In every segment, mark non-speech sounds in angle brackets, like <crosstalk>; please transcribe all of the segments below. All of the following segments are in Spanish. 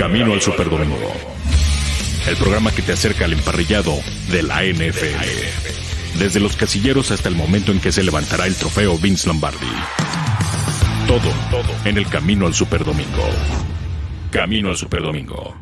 Camino al Superdomingo. El programa que te acerca al emparrillado de la NFL. Desde los casilleros hasta el momento en que se levantará el trofeo Vince Lombardi. Todo, todo en el Camino al Superdomingo. Camino al Superdomingo.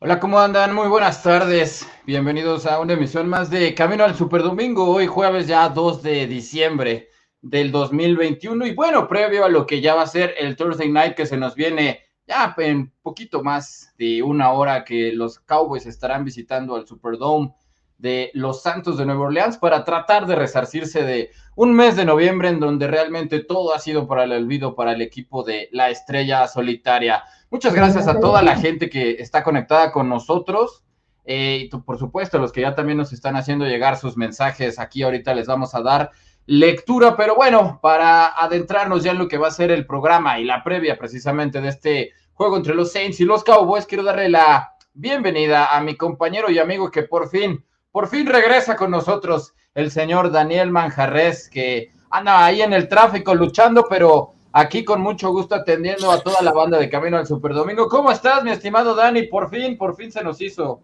Hola, ¿cómo andan? Muy buenas tardes. Bienvenidos a una emisión más de Camino al Superdomingo. Hoy jueves ya 2 de diciembre del 2021 y bueno, previo a lo que ya va a ser el Thursday Night que se nos viene ya en poquito más de una hora que los Cowboys estarán visitando al Superdome de los Santos de Nueva Orleans para tratar de resarcirse de un mes de noviembre en donde realmente todo ha sido para el olvido para el equipo de la estrella solitaria. Muchas gracias a toda la gente que está conectada con nosotros. Eh, y por supuesto, los que ya también nos están haciendo llegar sus mensajes, aquí ahorita les vamos a dar lectura, pero bueno, para adentrarnos ya en lo que va a ser el programa y la previa precisamente de este juego entre los Saints y los Cowboys, quiero darle la bienvenida a mi compañero y amigo que por fin, por fin regresa con nosotros, el señor Daniel Manjarres, que anda ahí en el tráfico luchando, pero aquí con mucho gusto atendiendo a toda la banda de Camino al Superdomingo. ¿Cómo estás, mi estimado Dani? Por fin, por fin se nos hizo.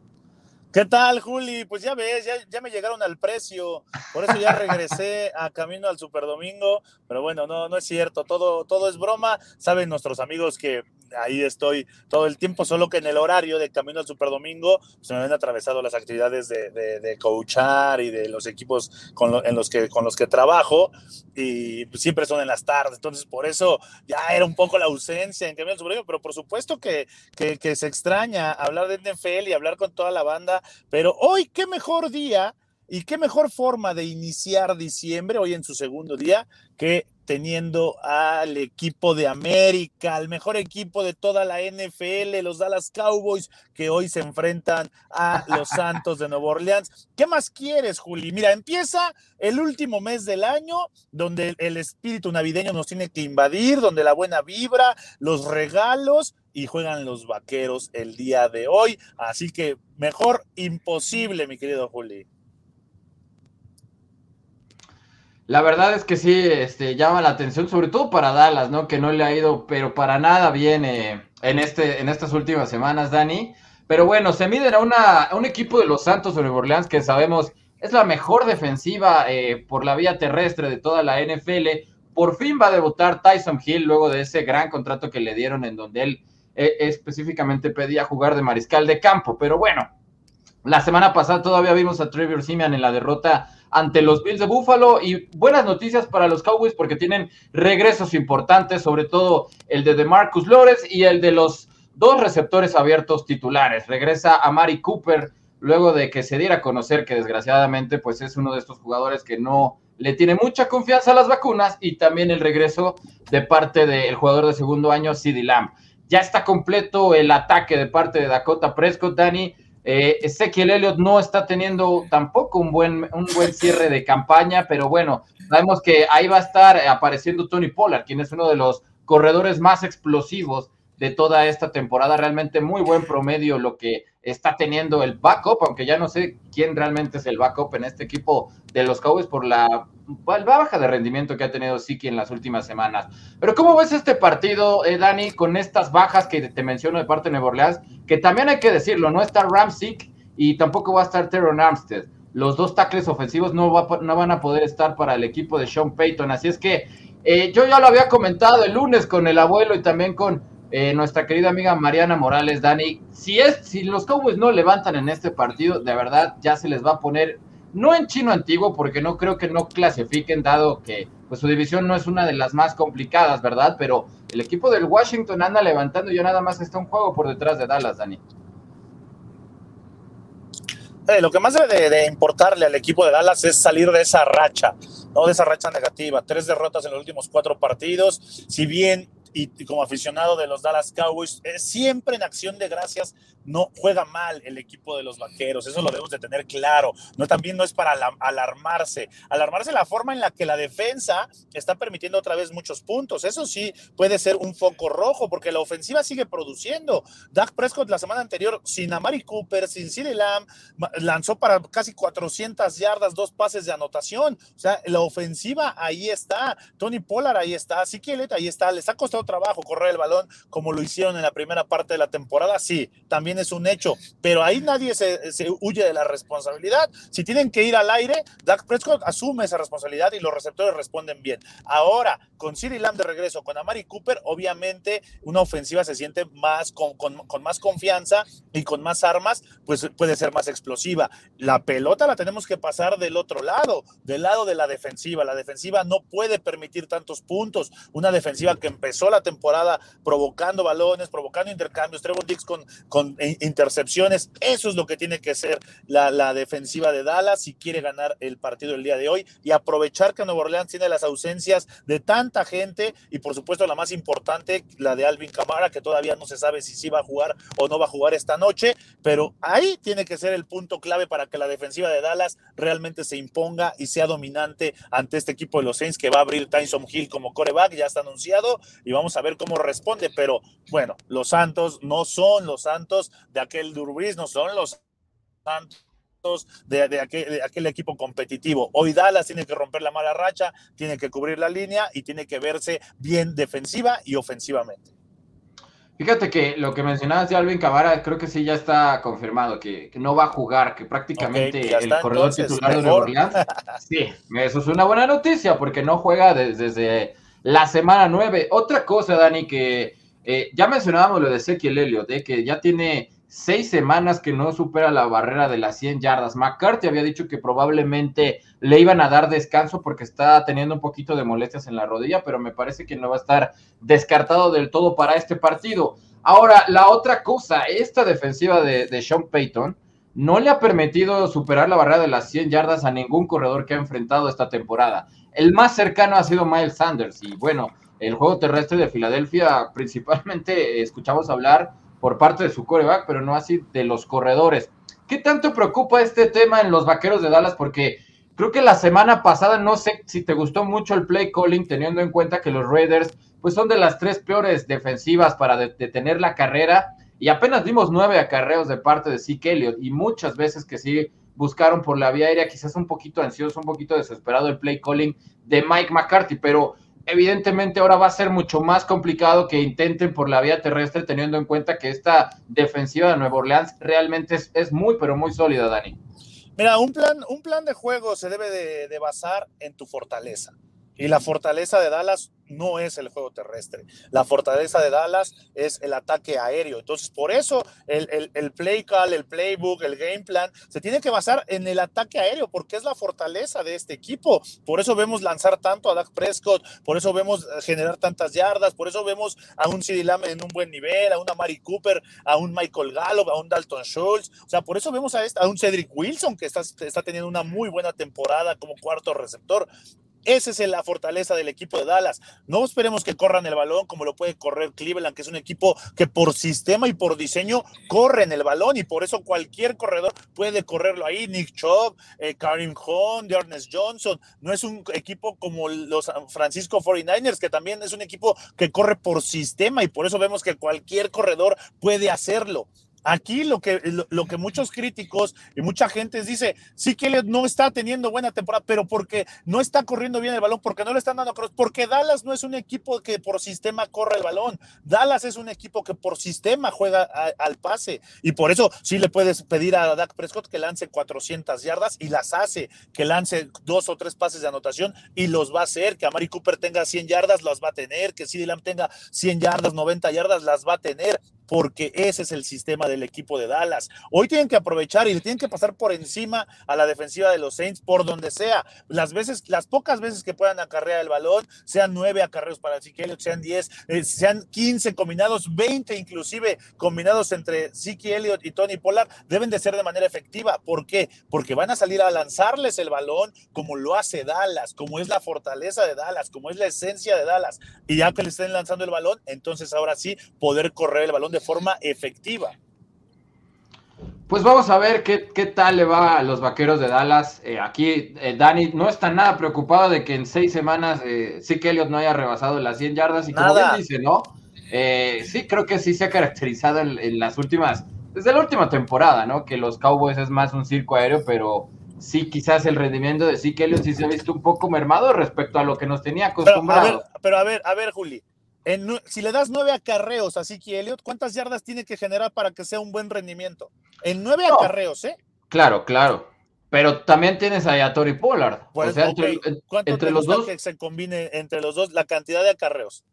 ¿Qué tal, Juli? Pues ya ves, ya, me llegaron al precio, por eso ya regresé <laughs> a Camino al Superdomingo, pero bueno, no, no es cierto, todo, todo es broma. Saben nuestros amigos que ahí estoy todo el tiempo, solo que en el horario de Camino al Superdomingo se pues, me han atravesado las actividades de, de, coachar y de los equipos con, en los que, con los que trabajo y pues, siempre son en las tardes, entonces por eso ya era un poco la ausencia en Camino al Superdomingo, pero por supuesto que, que, que se extraña hablar de NFL y hablar con toda la banda, pero hoy qué mejor día y qué mejor forma de iniciar diciembre, hoy en su segundo día, que teniendo al equipo de América, al mejor equipo de toda la NFL, los Dallas Cowboys, que hoy se enfrentan a los <laughs> Santos de Nueva Orleans. ¿Qué más quieres, Juli? Mira, empieza el último mes del año, donde el espíritu navideño nos tiene que invadir, donde la buena vibra, los regalos y juegan los vaqueros el día de hoy. Así que mejor imposible, mi querido Juli. La verdad es que sí, este, llama la atención, sobre todo para Dallas, ¿no? Que no le ha ido, pero para nada bien eh, en, este, en estas últimas semanas, Dani. Pero bueno, se miden a, una, un equipo de los Santos Nueva Orleans que sabemos es la mejor defensiva eh, por la vía terrestre de toda la NFL. Por fin va a debutar Tyson Hill luego de ese gran contrato que le dieron en donde él eh, específicamente pedía jugar de mariscal de campo. Pero bueno, la semana pasada todavía vimos a Trevor Simeon en la derrota ante los Bills de Buffalo y buenas noticias para los Cowboys porque tienen regresos importantes, sobre todo el de DeMarcus Lores y el de los dos receptores abiertos titulares. Regresa a Mari Cooper luego de que se diera a conocer que desgraciadamente pues es uno de estos jugadores que no le tiene mucha confianza a las vacunas y también el regreso de parte del jugador de segundo año, CeeDee Lamb. Ya está completo el ataque de parte de Dakota Prescott, Dani eh, Ezequiel Elliott no está teniendo tampoco un buen, un buen cierre de campaña, pero bueno, sabemos que ahí va a estar apareciendo Tony Pollard, quien es uno de los corredores más explosivos de toda esta temporada. Realmente muy buen promedio lo que está teniendo el backup, aunque ya no sé quién realmente es el backup en este equipo de los Cowboys por la, baja de rendimiento que ha tenido Siki en las últimas semanas. Pero ¿cómo ves este partido, eh, Dani, con estas bajas que te menciono de parte de Nueva Orleans? Que también hay que decirlo, no está Ramsick y tampoco va a estar Teron Armstead. Los dos tackles ofensivos no, no van a poder estar para el equipo de Sean Payton. Así es que eh, yo ya lo había comentado el lunes con el abuelo y también con eh, nuestra querida amiga Mariana Morales, Dani, si, es, si los Cowboys no levantan en este partido, de verdad ya se les va a poner, no en chino antiguo, porque no creo que no clasifiquen, dado que pues, su división no es una de las más complicadas, ¿verdad? Pero el equipo del Washington anda levantando y ya nada más está un juego por detrás de Dallas, Dani. Eh, lo que más debe de, importarle al equipo de Dallas es salir de esa racha, no de esa racha negativa. Tres derrotas en los últimos cuatro partidos. Si bien y, como aficionado de los Dallas Cowboys, siempre en acción de gracias no juega mal el equipo de los vaqueros, eso lo debemos de tener claro. No, también no es para alarmarse, alarmarse la forma en la que la defensa está permitiendo otra vez muchos puntos. Eso sí puede ser un foco rojo, porque la ofensiva sigue produciendo. Dak Prescott la semana anterior, sin Amari Cooper, sin CeeDee Lamb, lanzó para casi 400 yardas, dos pases de anotación. O sea, la ofensiva ahí está. Tony Pollard ahí está. Que ahí está. Les ha costado trabajo correr el balón como lo hicieron en la primera parte de la temporada. Sí, también es un hecho, pero ahí nadie se, huye de la responsabilidad. Si tienen que ir al aire, Dak Prescott asume esa responsabilidad y los receptores responden bien. Ahora, con Siri Lamb de regreso, con Amari Cooper, obviamente una ofensiva se siente más con, con, con más confianza y con más armas, pues puede ser más explosiva. La pelota la tenemos que pasar del otro lado, del lado de la defensiva. La defensiva no puede permitir tantos puntos. Una defensiva que empezó la temporada provocando balones, provocando intercambios, Trevor Dix con intercepciones. Eso es lo que tiene que la, la, defensiva de Dallas si quiere ganar el partido el día de hoy y aprovechar que Nueva Orleans tiene las ausencias de tanta gente y por supuesto la más importante, la de Alvin Camara, que todavía no se sabe si sí va a jugar o no va a jugar esta noche, pero ahí tiene que ser el punto clave para que la defensiva de Dallas realmente se imponga y sea dominante ante este equipo de los Saints que va a abrir Tyson Hill como coreback, ya está anunciado y vamos a ver cómo responde, pero bueno, los Santos no son los Santos de aquel Durbris, no son los Santos de, aquel, equipo competitivo. Hoy Dallas tiene que romper la mala racha, tiene que cubrir la línea y tiene que verse bien defensiva y ofensivamente. Fíjate que lo que mencionabas de Alvin Camara, creo que sí ya está confirmado, que, no va a jugar, que prácticamente el corredor titular de Nueva Orleans. <laughs> Sí, eso es una buena noticia, porque no juega desde, la semana 9. Otra cosa, Dani, que eh, ya mencionábamos lo de Ezequiel Elliott, de que ya tiene seis semanas que no supera la barrera de las 100 yardas. McCarthy había dicho que probablemente le iban a dar descanso porque está teniendo un poquito de molestias en la rodilla, pero me parece que no va a estar descartado del todo para este partido. Ahora, la otra cosa, esta defensiva de, de Sean Payton no le ha permitido superar la barrera de las 100 yardas a ningún corredor que ha enfrentado esta temporada. El más cercano ha sido Miles Sanders y bueno, el juego terrestre de Filadelfia principalmente escuchamos hablar por parte de su coreback, pero no así de los corredores. ¿Qué tanto preocupa este tema en los vaqueros de Dallas? Porque creo que la semana pasada, no sé si te gustó mucho el play calling, teniendo en cuenta que los Raiders, pues son de las tres peores defensivas para detener la carrera, y apenas dimos nueve acarreos de parte de Zeke Elliott, y muchas veces que sí buscaron por la vía aérea, quizás un poquito ansioso, un poquito desesperado el play calling de Mike McCarthy, pero evidentemente ahora va a ser mucho más complicado que intenten por la vía terrestre, teniendo en cuenta que esta defensiva de Nueva Orleans realmente es, muy, pero muy sólida, Dani. Mira, un plan, un plan de juego se debe de basar en tu fortaleza. Y la fortaleza de Dallas no es el juego terrestre. La fortaleza de Dallas es el ataque aéreo. Entonces, por eso el, el, play call, el playbook, el game plan se tiene que basar en el ataque aéreo, porque es la fortaleza de este equipo. Por eso vemos lanzar tanto a Dak Prescott, por eso vemos eh, generar tantas yardas, por eso vemos a un CD Lamb en un buen nivel, a una Mari Cooper, a un Michael Gallup, a un Dalton Schultz. O sea, por eso vemos a, este, a un Cedric Wilson que está, está teniendo una muy buena temporada como cuarto receptor. Esa es la fortaleza del equipo de Dallas. No esperemos que corran el balón como lo puede correr Cleveland, que es un equipo que por sistema y por diseño corren el balón y por eso cualquier corredor puede correrlo ahí. Nick Chubb, eh, Karim Hunt, Ernest Johnson. No es un equipo como los Francisco 49ers, que también es un equipo que corre por sistema y por eso vemos que cualquier corredor puede hacerlo. Aquí lo que, muchos críticos y mucha gente dice, sí que no está teniendo buena temporada, pero porque no está corriendo bien el balón, porque no le están dando cross, porque Dallas no es un equipo que por sistema corre el balón, Dallas es un equipo que por sistema juega al pase. Y por eso sí le puedes pedir a Dak Prescott que lance 400 yardas y las hace, que lance dos o tres pases de anotación y los va a hacer, que a Mari Cooper tenga 100 yardas, las va a tener, que CeeDee Lamb tenga 100 yardas, 90 yardas, las va a tener porque ese es el sistema del equipo de Dallas. Hoy tienen que aprovechar y le tienen que pasar por encima a la defensiva de los Saints por donde sea. Las veces, las pocas veces que puedan acarrear el balón, sean nueve acarreos para Zeke sean diez, eh, sean quince combinados, veinte inclusive combinados entre Zeke Elliott y Tony Pollard, deben de ser de manera efectiva. ¿Por qué? Porque van a salir a lanzarles el balón como lo hace Dallas, como es la fortaleza de Dallas, como es la esencia de Dallas. Y ya que le estén lanzando el balón, entonces ahora sí poder correr el balón de forma efectiva. Pues vamos a ver qué, qué tal le va a los vaqueros de Dallas. Eh, aquí eh, Dani no está nada preocupado de que en seis semanas eh, sí que Elliot no haya rebasado las 100 yardas. Y como bien dice, ¿no? Eh, sí, creo que sí se ha caracterizado en, las últimas, desde la última temporada, ¿no? Que los Cowboys es más un circo aéreo, pero sí, quizás el rendimiento de sí que Elliot sí se ha visto un poco mermado respecto a lo que nos tenía acostumbrado. Pero a ver, pero a ver, Juli si le das nueve acarreos a Siki Elliott, ¿cuántas yardas tiene que generar para que sea un buen rendimiento? En nueve acarreos, ¿eh? Claro, claro. Pero también tienes a Tori Pollard. o sea, entre, ¿Cuánto los dos que se combine entre los dos la cantidad de acarreos?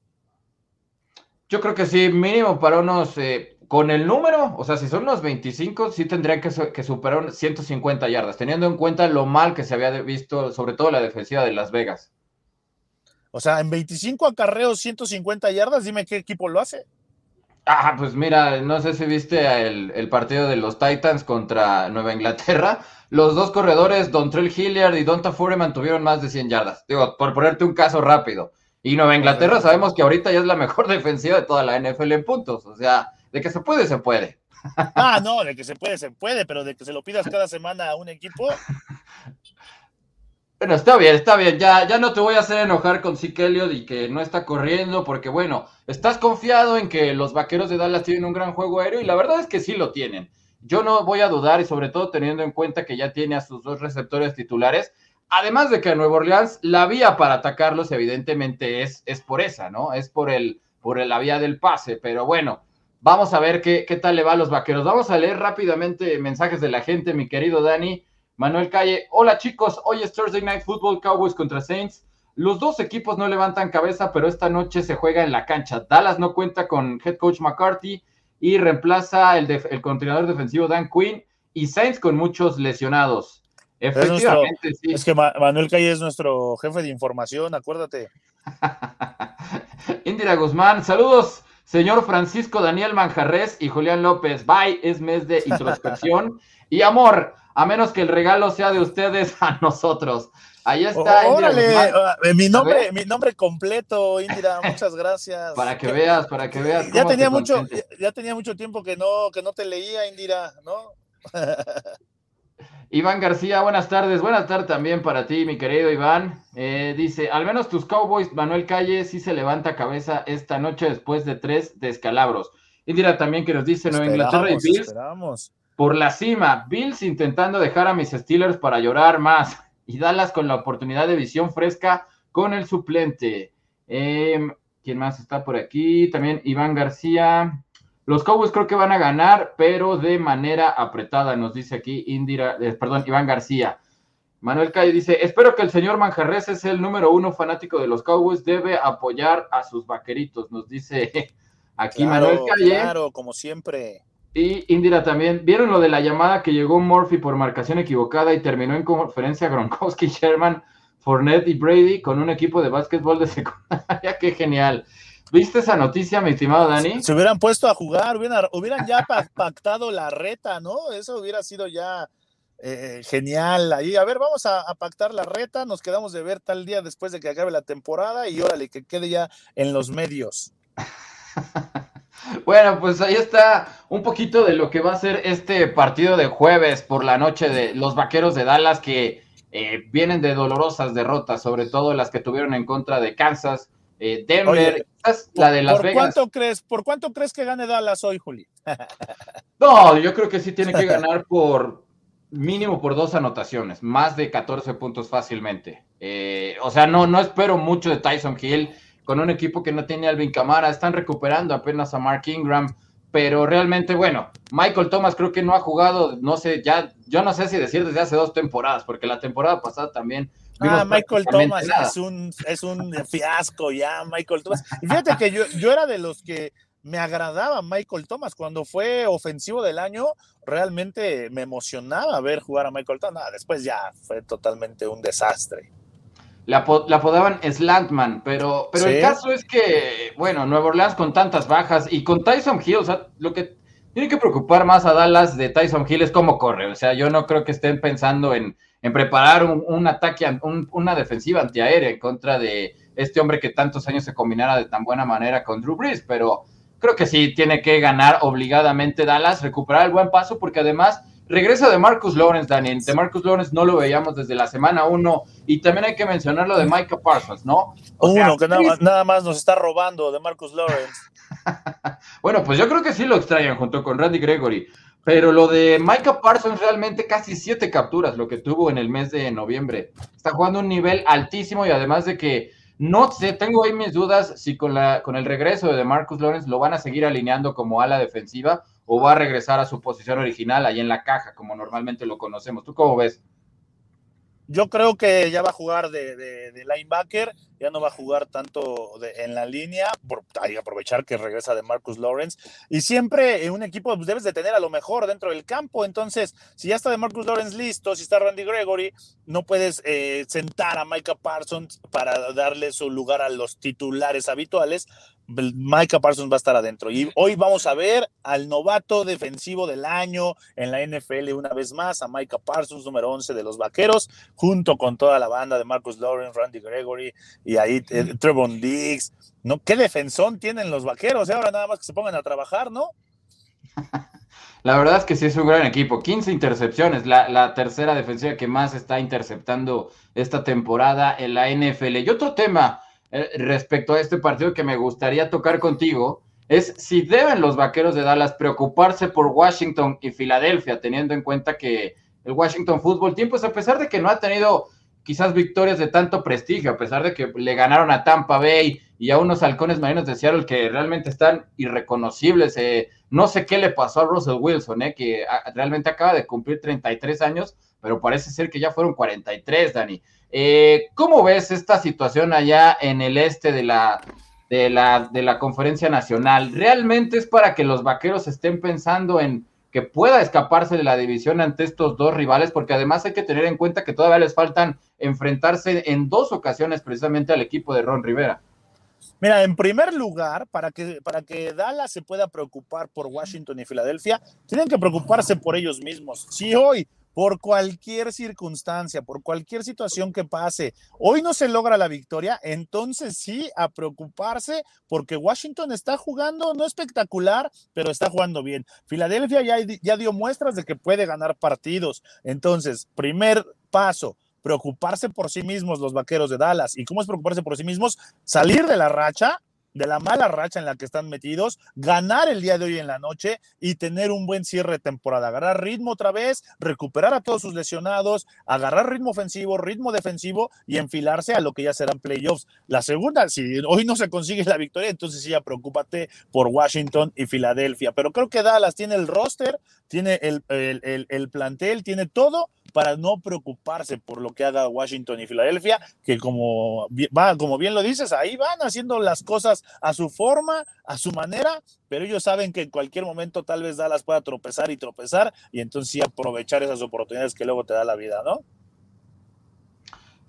Yo creo que sí, mínimo para unos, eh, con el número, o sea, si son unos 25, sí tendrían que, que superar 150 yardas, teniendo en cuenta lo mal que se había visto, sobre todo la defensiva de Las Vegas. O sea, en 25 acarreos, 150 yardas, dime qué equipo lo hace. Ah, pues mira, no sé si viste el, partido de los Titans contra Nueva Inglaterra. Los dos corredores, Dontrell Hilliard y Donta Foreman, tuvieron más de 100 yardas. Digo, por ponerte un caso rápido. Y Nueva Inglaterra sabemos que ahorita ya es la mejor <laughs> defensiva de toda la NFL en puntos. O sea, de que se puede, se puede. Ah, no, de que se puede, se puede, pero de que se lo pidas cada semana a un equipo. <laughs> Bueno, está bien, está bien. Ya, ya no te voy a hacer enojar con Elliott y que no está corriendo, porque bueno, estás confiado en que los vaqueros de Dallas tienen un gran juego aéreo y la verdad es que sí lo tienen. Yo no voy a dudar y sobre todo teniendo en cuenta que ya tiene a sus dos receptores titulares. Además de que a Nueva Orleans la vía para atacarlos evidentemente es, es por esa, ¿no? Es por, el, por la vía del pase. Pero bueno, vamos a ver qué, qué tal le va a los vaqueros. Vamos a leer rápidamente mensajes de la gente, mi querido Dani. Manuel Calle, hola chicos, hoy es Thursday Night Football, Cowboys contra Saints. Los dos equipos no levantan cabeza, pero esta noche se juega en la cancha. Dallas no cuenta con head coach McCarthy y reemplaza el, el continuador defensivo Dan Quinn y Saints con muchos lesionados. Efectivamente, sí. Es que Manuel Calle es nuestro jefe de información, acuérdate. <laughs> Indira Guzmán, saludos, señor Francisco Daniel Manjarres y Julián López. Bye, es mes de introspección <laughs> y amor a menos que el regalo sea de ustedes <laughs> a nosotros. Ahí está. órale, ah, eh, mi nombre, mi nombre completo, Indira, muchas gracias. Para que veas, para que veas. Ya tenía mucho, ya tenía mucho tiempo que no, que no te leía, Indira, ¿no? <laughs> Iván García, buenas tardes. Buenas tardes también para ti, mi querido Iván. Eh, dice, al menos tus Cowboys, Manuel Calle, sí se levanta cabeza esta noche después de tres descalabros. Indira también que nos dice Nueva Inglaterra y Bills. Esperamos por la cima. Bills intentando dejar a mis Steelers para llorar más. Y Dallas con la oportunidad de visión fresca con el suplente. Em, ¿Quién más está por aquí? También Iván García. Los Cowboys creo que van a ganar, pero de manera apretada, nos dice aquí Indira, eh, perdón, Iván García. Manuel Calle dice, espero que el señor Manjarres es el número uno fanático de los Cowboys, debe apoyar a sus vaqueritos, nos dice <laughs> aquí Manuel Calle. Claro, como siempre. Y Indira también, ¿vieron lo de la llamada que llegó Murphy por marcación equivocada y terminó en conferencia Gronkowski, <laughs> Sherman, Fournette y Brady con un equipo de básquetbol de secundaria? <laughs> ¡Qué genial! ¿Viste esa noticia, mi estimado Dani? Se hubieran puesto a jugar, hubieran, ya pactado la reta, ¿no? Eso hubiera sido ya eh, genial. Ahí, a ver, vamos a, a, pactar la reta, nos quedamos de ver tal día después de que acabe la temporada y órale, que quede ya en los medios. <laughs> Bueno, pues ahí está un poquito de lo que va a ser este partido de jueves por la noche de los Vaqueros de Dallas que eh, vienen de dolorosas derrotas, sobre todo las que tuvieron en contra de Kansas, eh, Denver, la de Las ¿por Cuánto crees, ¿Por cuánto crees que gane Dallas hoy, Juli? no, yo creo que sí tiene que ganar por mínimo por dos anotaciones, más de 14 puntos fácilmente. Eh, o sea, no, no espero mucho de Tyson Hill con un equipo que no tiene Alvin Camara, están recuperando apenas a Mark Ingram, pero realmente, bueno, Michael Thomas creo que no ha jugado, no sé, ya, yo no sé si decir desde hace dos temporadas, porque la temporada pasada también. Ah, Michael Thomas es un, es un fiasco ya, Michael Thomas. Y fíjate que yo, yo era de los que me agradaba Michael Thomas. Cuando fue ofensivo del año, realmente me emocionaba ver jugar a Michael Thomas. después ya fue totalmente un desastre. La, apodaban Slantman, pero, pero el caso es que, bueno, Nueva Orleans con tantas bajas y con Tyson Hill, o sea, lo que tiene que preocupar más a Dallas de Tyson Hill es cómo corre. O sea, yo no creo que estén pensando en, preparar un, ataque, una defensiva antiaérea en contra de este hombre que tantos años se combinara de tan buena manera con Drew Brees, pero creo que sí tiene que ganar obligadamente Dallas, recuperar el buen paso, porque además regresa de Marcus Lawrence, Daniel. De Marcus Lawrence no lo veíamos desde la semana uno, y también hay que mencionar lo de Micah Parsons, ¿no? uno, que nada, más nos está robando de Marcus Lawrence. <laughs> bueno, pues yo creo que sí lo extrañan junto con Randy Gregory. Pero lo de Micah Parsons realmente casi siete capturas, lo que tuvo en el mes de noviembre. Está jugando un nivel altísimo y además de que no sé, tengo ahí mis dudas si con, la, con el regreso de Marcus Lawrence lo van a seguir alineando como ala defensiva o va a regresar a su posición original ahí en la caja, como normalmente lo conocemos. ¿Tú cómo ves? Yo creo que ya va a jugar de, linebacker, ya no va a jugar tanto en la línea, por, hay que aprovechar que regresa de Marcus Lawrence. Y siempre en un equipo pues, debes de tener a lo mejor dentro del campo. Entonces, si ya está de Marcus Lawrence listo, si está Randy Gregory, no puedes eh, sentar a Micah Parsons para darle su lugar a los titulares habituales. Micah Parsons va a estar adentro. Y hoy vamos a ver al novato defensivo del año en la NFL una vez más, a Micah Parsons, número 11 de los Vaqueros, junto con toda la banda de Marcus Lawrence, Randy Gregory y ahí eh, Trevon Diggs. ¿no? ¿Qué defensón tienen los Vaqueros? Y ahora nada más que se pongan a trabajar, ¿no? <laughs> La verdad es que sí es un gran equipo. 15 intercepciones, la, la, tercera defensiva que más está interceptando esta temporada en la NFL. Y otro tema eh, respecto a este partido que me gustaría tocar contigo es si deben los vaqueros de Dallas preocuparse por Washington y Filadelfia, teniendo en cuenta que el Washington Football Team, pues a pesar de que no ha tenido quizás victorias de tanto prestigio, a pesar de que le ganaron a Tampa Bay y a unos halcones marinos de Seattle que realmente están irreconocibles. Eh, no sé qué le pasó a Russell Wilson, eh, que realmente acaba de cumplir 33 años, pero parece ser que ya fueron 43, Dani. Eh, ¿Cómo ves esta situación allá en el este de la, de, la, de la conferencia nacional? ¿Realmente es para que los vaqueros estén pensando en que pueda escaparse de la división ante estos dos rivales? Porque además hay que tener en cuenta que todavía les faltan enfrentarse en dos ocasiones precisamente al equipo de Ron Rivera. Mira, en primer lugar, para que, para que Dallas se pueda preocupar por Washington y Filadelfia, tienen que preocuparse por ellos mismos. Si hoy por cualquier circunstancia, por cualquier situación que pase, hoy no se logra la victoria, entonces sí a preocuparse porque Washington está jugando no espectacular, pero está jugando bien. Filadelfia ya, dio muestras de que puede ganar partidos. Entonces, primer paso, preocuparse por sí mismos los vaqueros de Dallas. ¿Y cómo es preocuparse por sí mismos? Salir de la racha de la mala racha en la que están metidos, ganar el día de hoy en la noche y tener un buen cierre de temporada, agarrar ritmo otra vez, recuperar a todos sus lesionados, agarrar ritmo ofensivo, ritmo defensivo y enfilarse a lo que ya serán playoffs. La segunda, si hoy no se consigue la victoria, entonces sí ya preocúpate por Washington y Filadelfia, pero creo que Dallas tiene el roster, tiene el, el plantel, tiene todo para no preocuparse por lo que haga Washington y Filadelfia, que como, va, como bien lo dices, ahí van haciendo las cosas a su forma, a su manera, pero ellos saben que en cualquier momento tal vez Dallas pueda tropezar y tropezar y entonces sí aprovechar esas oportunidades que luego te da la vida, ¿no?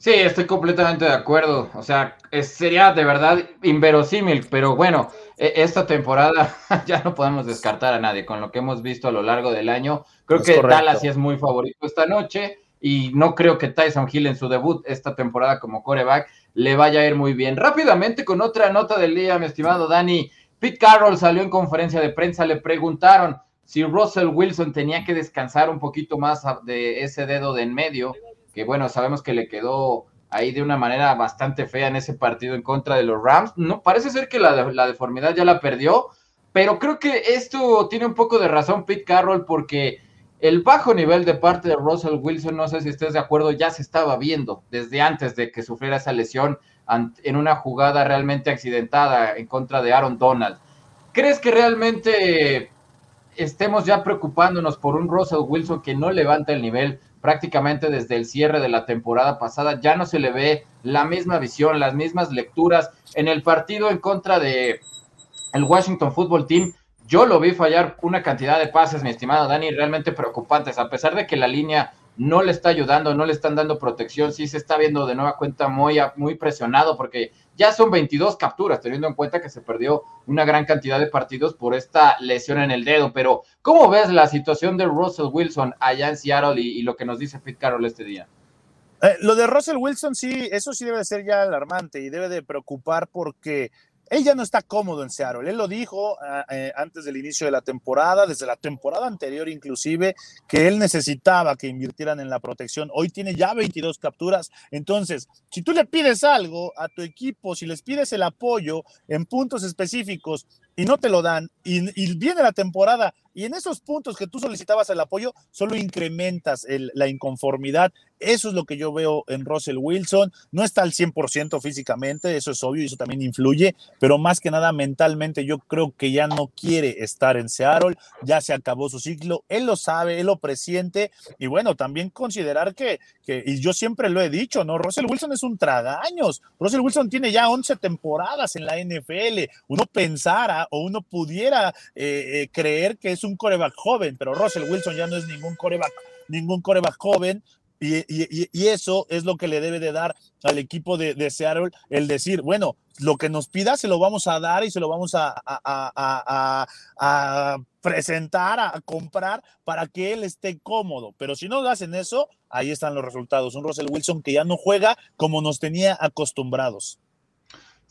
Sí, estoy completamente de acuerdo. O sea, sería de verdad inverosímil, pero bueno, e, esta temporada <laughs> ya no podemos descartar a nadie. Con lo que hemos visto a lo largo del año, creo que Dallas sí es muy favorito esta noche y no creo que Tyson Hill en su debut esta temporada como coreback le vaya a ir muy bien. Rápidamente con otra nota del día, mi estimado Dani. Pete Carroll salió en conferencia de prensa, le preguntaron si Russell Wilson tenía que descansar un poquito más de ese dedo de en medio que bueno, sabemos que le quedó ahí de una manera bastante fea en ese partido en contra de los Rams. No, parece ser que la, la deformidad ya la perdió, pero creo que esto tiene un poco de razón Pete Carroll porque el bajo nivel de parte de Russell Wilson, no sé si estés de acuerdo, ya se estaba viendo desde antes de que sufriera esa lesión en una jugada realmente accidentada en contra de Aaron Donald. ¿Crees que realmente estemos ya preocupándonos por un Russell Wilson que no levanta el nivel? Prácticamente desde el cierre de la temporada pasada, ya no se le ve la misma visión, las mismas lecturas. En el partido en contra de el Washington Football Team, yo lo vi fallar una cantidad de pases, mi estimado Dani, realmente preocupantes, a pesar de que la línea no le está ayudando, no le están dando protección, sí se está viendo de nueva cuenta muy, muy presionado porque ya son 22 capturas, teniendo en cuenta que se perdió una gran cantidad de partidos por esta lesión en el dedo. Pero, ¿cómo ves la situación de Russell Wilson allá en Seattle y, lo que nos dice Pete Carroll este día? Eh, lo de Russell Wilson, sí, eso sí debe ser ya alarmante y debe de preocupar porque él ya no está cómodo en Seattle. Él lo dijo ah, eh, antes del inicio de la temporada, desde la temporada anterior inclusive, que él necesitaba que invirtieran en la protección. Hoy tiene ya 22 capturas. Entonces, si tú le pides algo a tu equipo, si les pides el apoyo en puntos específicos y no te lo dan, y, y viene la temporada y en esos puntos que tú solicitabas el apoyo, solo incrementas la inconformidad. Eso es lo que yo veo en Russell Wilson. No está al 100% físicamente, eso es obvio y eso también influye, pero más que nada mentalmente yo creo que ya no quiere estar en Seattle, ya se acabó su ciclo, él lo sabe, él lo presiente y bueno, también considerar que, que y yo siempre lo he dicho, ¿no? Russell Wilson es un tragaños. Russell Wilson tiene ya 11 temporadas en la NFL. Uno pensara o uno pudiera eh, eh, creer que es un coreback joven, pero Russell Wilson ya no es ningún coreback, ningún coreback joven. Y, eso es lo que le debe de dar al equipo de, Seattle, el decir, bueno, lo que nos pida se lo vamos a dar y se lo vamos a, a, presentar, a comprar para que él esté cómodo. Pero si no hacen eso, ahí están los resultados. Un Russell Wilson que ya no juega como nos tenía acostumbrados.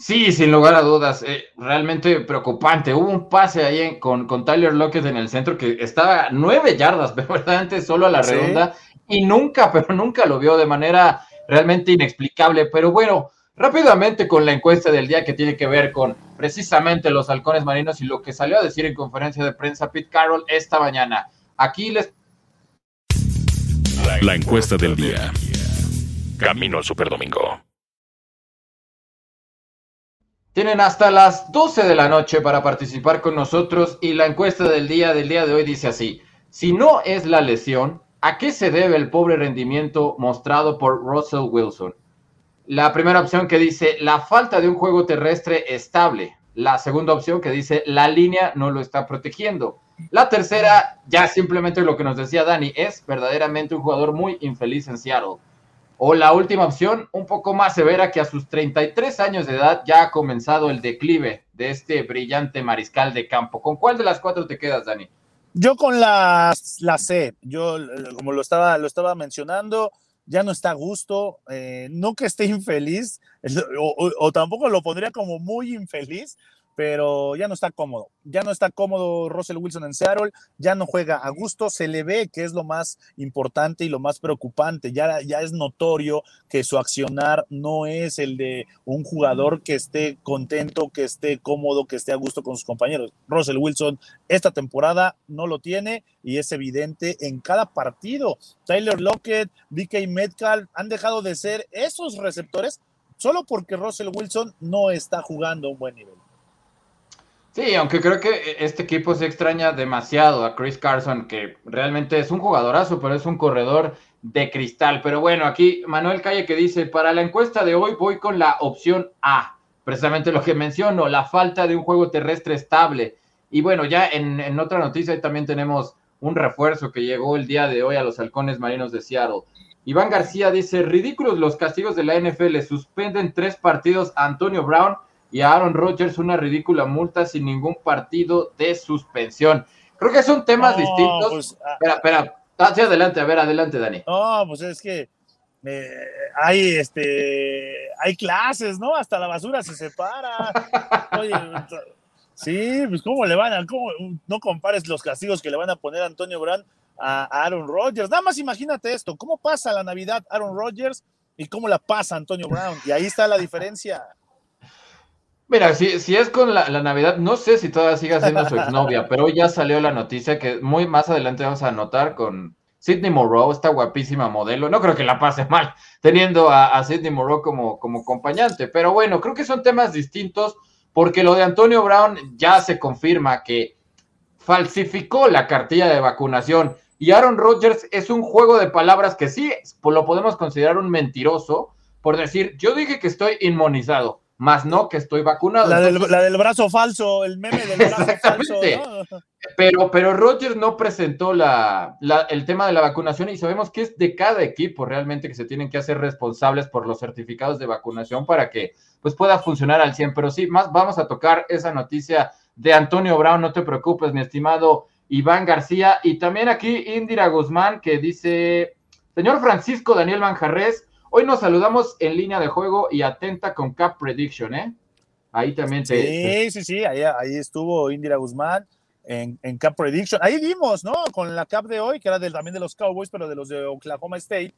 Sí, sin lugar a dudas, eh, realmente preocupante. Hubo un pase ahí con, con, Tyler Lockett en el centro que estaba nueve yardas, <laughs> verdaderamente solo a la redonda, y nunca, pero nunca lo vio de manera realmente inexplicable. Pero bueno, rápidamente con la encuesta del día que tiene que ver con precisamente los halcones marinos y lo que salió a decir en conferencia de prensa Pete Carroll esta mañana. Aquí les... La encuesta del día. Camino al Superdomingo. Tienen hasta las 12 de la noche para participar con nosotros y la encuesta del día del día de hoy dice así, si no es la lesión, ¿a qué se debe el pobre rendimiento mostrado por Russell Wilson? La primera opción que dice la falta de un juego terrestre estable. La segunda opción que dice la línea no lo está protegiendo. La tercera, ya simplemente lo que nos decía Dani, es verdaderamente un jugador muy infeliz en Seattle. O la última opción, un poco más severa, que a sus 33 años de edad ya ha comenzado el declive de este brillante mariscal de campo. ¿Con cuál de las cuatro te quedas, Dani? Yo con la, la C. Yo, como lo estaba, lo estaba mencionando, ya no está a gusto. Eh, no que esté infeliz, <laughs> o tampoco lo pondría como muy infeliz, pero ya no está cómodo. Ya no está cómodo Russell Wilson en Seattle, ya no juega a gusto, se le ve que es lo más importante y lo más preocupante. Ya, ya es notorio que su accionar no es el de un jugador que esté contento, que esté cómodo, que esté a gusto con sus compañeros. Russell Wilson esta temporada no lo tiene y es evidente en cada partido. Tyler Lockett, DK Metcalf han dejado de ser esos receptores solo porque Russell Wilson no está jugando a un buen nivel. Sí, aunque creo que este equipo se extraña demasiado a Chris Carson, que realmente es un jugadorazo, pero es un corredor de cristal. Pero bueno, aquí Manuel Calle que dice, para la encuesta de hoy voy con la opción A, precisamente lo que menciono, la falta de un juego terrestre estable. Y bueno, ya en, en otra noticia también tenemos un refuerzo que llegó el día de hoy a los halcones marinos de Seattle. Iván García dice, ridículos los castigos de la NFL, suspenden tres partidos a Antonio Brown y a Aaron Rodgers una ridícula multa sin ningún partido de suspensión. Creo que son temas distintos. Pues, ah, espera, espera. Ah, adelante, a ver, adelante, Dani. No, pues es que eh, hay este hay clases, ¿no? Hasta la basura se separa. <laughs> Oye, sí, pues cómo le van a, cómo, no compares los castigos que le van a poner a Antonio Brown a, a Aaron Rodgers. Nada más imagínate esto, ¿cómo pasa la Navidad Aaron Rodgers y cómo la pasa Antonio Brown? Y ahí está la diferencia. Mira, si, si es con la, Navidad, no sé si todavía sigue siendo su <laughs> exnovia, pero ya salió la noticia que muy más adelante vamos a anotar con Sidney Moreau, esta guapísima modelo. No creo que la pase mal teniendo a, a Sidney Moreau como, como acompañante, pero bueno, creo que son temas distintos porque lo de Antonio Brown ya se confirma que falsificó la cartilla de vacunación y Aaron Rodgers es un juego de palabras que sí lo podemos considerar un mentiroso por decir, yo dije que estoy inmunizado más no que estoy vacunado. La, del, brazo falso, el meme del brazo <laughs> falso. Pero, pero Rogers no presentó la, el tema de la vacunación y sabemos que es de cada equipo realmente que se tienen que hacer responsables por los certificados de vacunación para que pues pueda funcionar al 100. Pero sí, más vamos a tocar esa noticia de Antonio Brown, no te preocupes, mi estimado Iván García. Y también aquí Indira Guzmán que dice, señor Francisco Daniel Manjarres, Hoy nos saludamos en línea de juego y atenta con Cap Prediction, ¿eh? Ahí también Sí, sí, sí, ahí, ahí estuvo Indira Guzmán en, en Cup Prediction. Ahí vimos, ¿no? Con la Cup de hoy, que era del, también de los Cowboys, pero de los de Oklahoma State.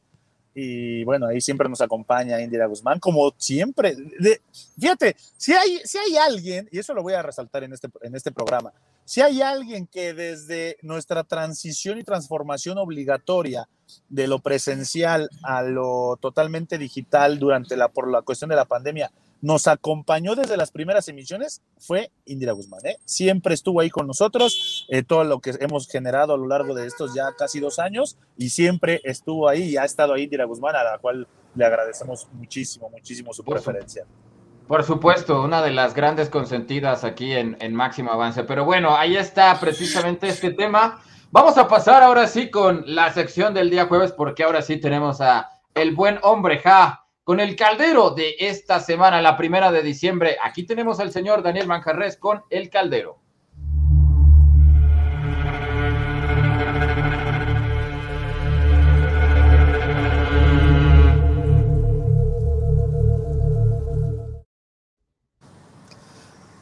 Y bueno, ahí siempre nos acompaña Indira Guzmán, como siempre. De, fíjate, si hay, si hay alguien, y eso lo voy a resaltar en este, en este programa, si hay alguien que desde nuestra transición y transformación obligatoria de lo presencial a lo totalmente digital durante la, por la cuestión de la pandemia, nos acompañó desde las primeras emisiones fue Indira Guzmán. ¿eh? Siempre estuvo ahí con nosotros, eh, todo lo que hemos generado a lo largo de estos ya casi dos años, y siempre estuvo ahí y ha estado ahí Indira Guzmán, a la cual le agradecemos muchísimo, muchísimo su preferencia. Por supuesto, una de las grandes consentidas aquí en, en Máximo Avance. Pero bueno, ahí está precisamente este tema. Vamos a pasar ahora sí con la sección del día jueves, porque ahora sí tenemos a el buen hombre Ja con el caldero de esta semana, la primera de diciembre. Aquí tenemos al señor Daniel Manjarres con el caldero.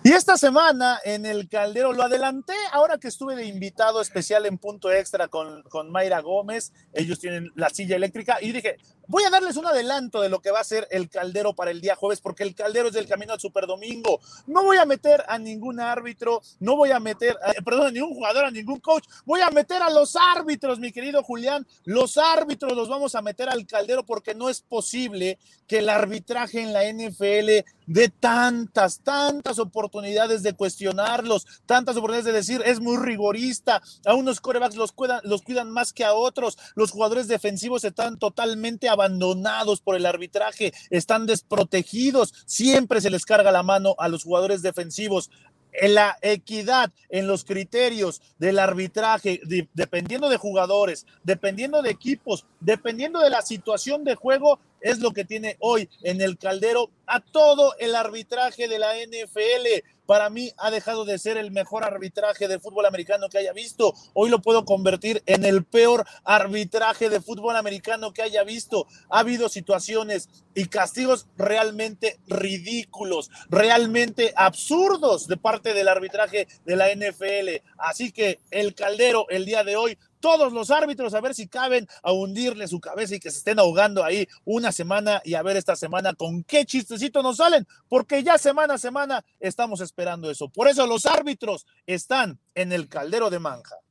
Y esta semana en el Caldero lo adelanté, ahora que estuve de invitado especial en punto extra con, con Mayra Gómez, ellos tienen la silla eléctrica y dije, voy a darles un adelanto de lo que va a ser el Caldero para el día jueves, porque el Caldero es del camino al Super Domingo. No voy a meter a ningún árbitro, no voy a meter, a, perdón, a ningún jugador, a ningún coach, voy a meter a los árbitros, mi querido Julián, los árbitros los vamos a meter al Caldero porque no es posible que el arbitraje en la NFL de tantas, tantas oportunidades de cuestionarlos, tantas oportunidades de decir es muy rigorista, a unos corebacks los cuidan, los cuidan más que a otros, los jugadores defensivos están totalmente abandonados por el arbitraje, están desprotegidos, siempre se les carga la mano a los jugadores defensivos en la equidad en los criterios del arbitraje, de, dependiendo de jugadores, dependiendo de equipos, dependiendo de la situación de juego, es lo que tiene hoy en el caldero a todo el arbitraje de la NFL. Para mí ha dejado de ser el mejor arbitraje de fútbol americano que haya visto. Hoy lo puedo convertir en el peor arbitraje de fútbol americano que haya visto. Ha habido situaciones y castigos realmente ridículos, realmente absurdos de parte del arbitraje de la NFL. Así que el caldero el día de hoy todos los árbitros a ver si caben a hundirle su cabeza y que se estén ahogando ahí una semana y a ver esta semana con qué chistecito nos salen, porque ya semana a semana estamos esperando eso. Por eso los árbitros están en el caldero de manja.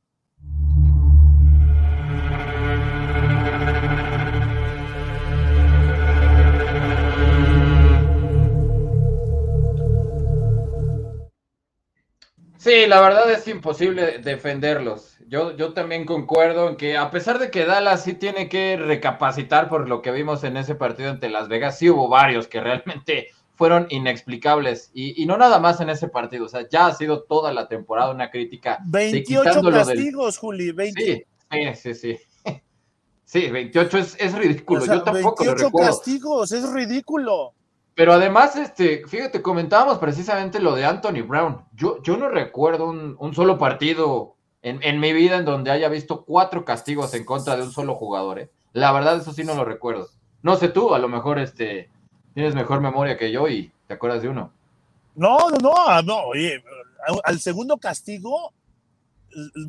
Sí, la verdad es imposible defenderlos. Yo, yo también concuerdo en que a pesar de que Dallas sí tiene que recapacitar por lo que vimos en ese partido ante Las Vegas, sí hubo varios que realmente fueron inexplicables y, y no nada más en ese partido, o sea, ya ha sido toda la temporada una crítica. 28 castigos, del... Juli, 20. Sí, sí, sí. sí. <laughs> Sí, 28 es, es ridículo. O sea, Yo tampoco 28 lo recuerdo. castigos, es ridículo. Pero además, este, fíjate, comentábamos precisamente lo de Anthony Brown. Yo, yo no recuerdo un, solo partido en, en, mi vida en donde haya visto cuatro castigos en contra de un solo jugador. ¿eh? La verdad, eso sí no lo recuerdo. No sé tú, a lo mejor este, tienes mejor memoria que yo y te acuerdas de uno. No, no, no, no. Oye, al segundo castigo,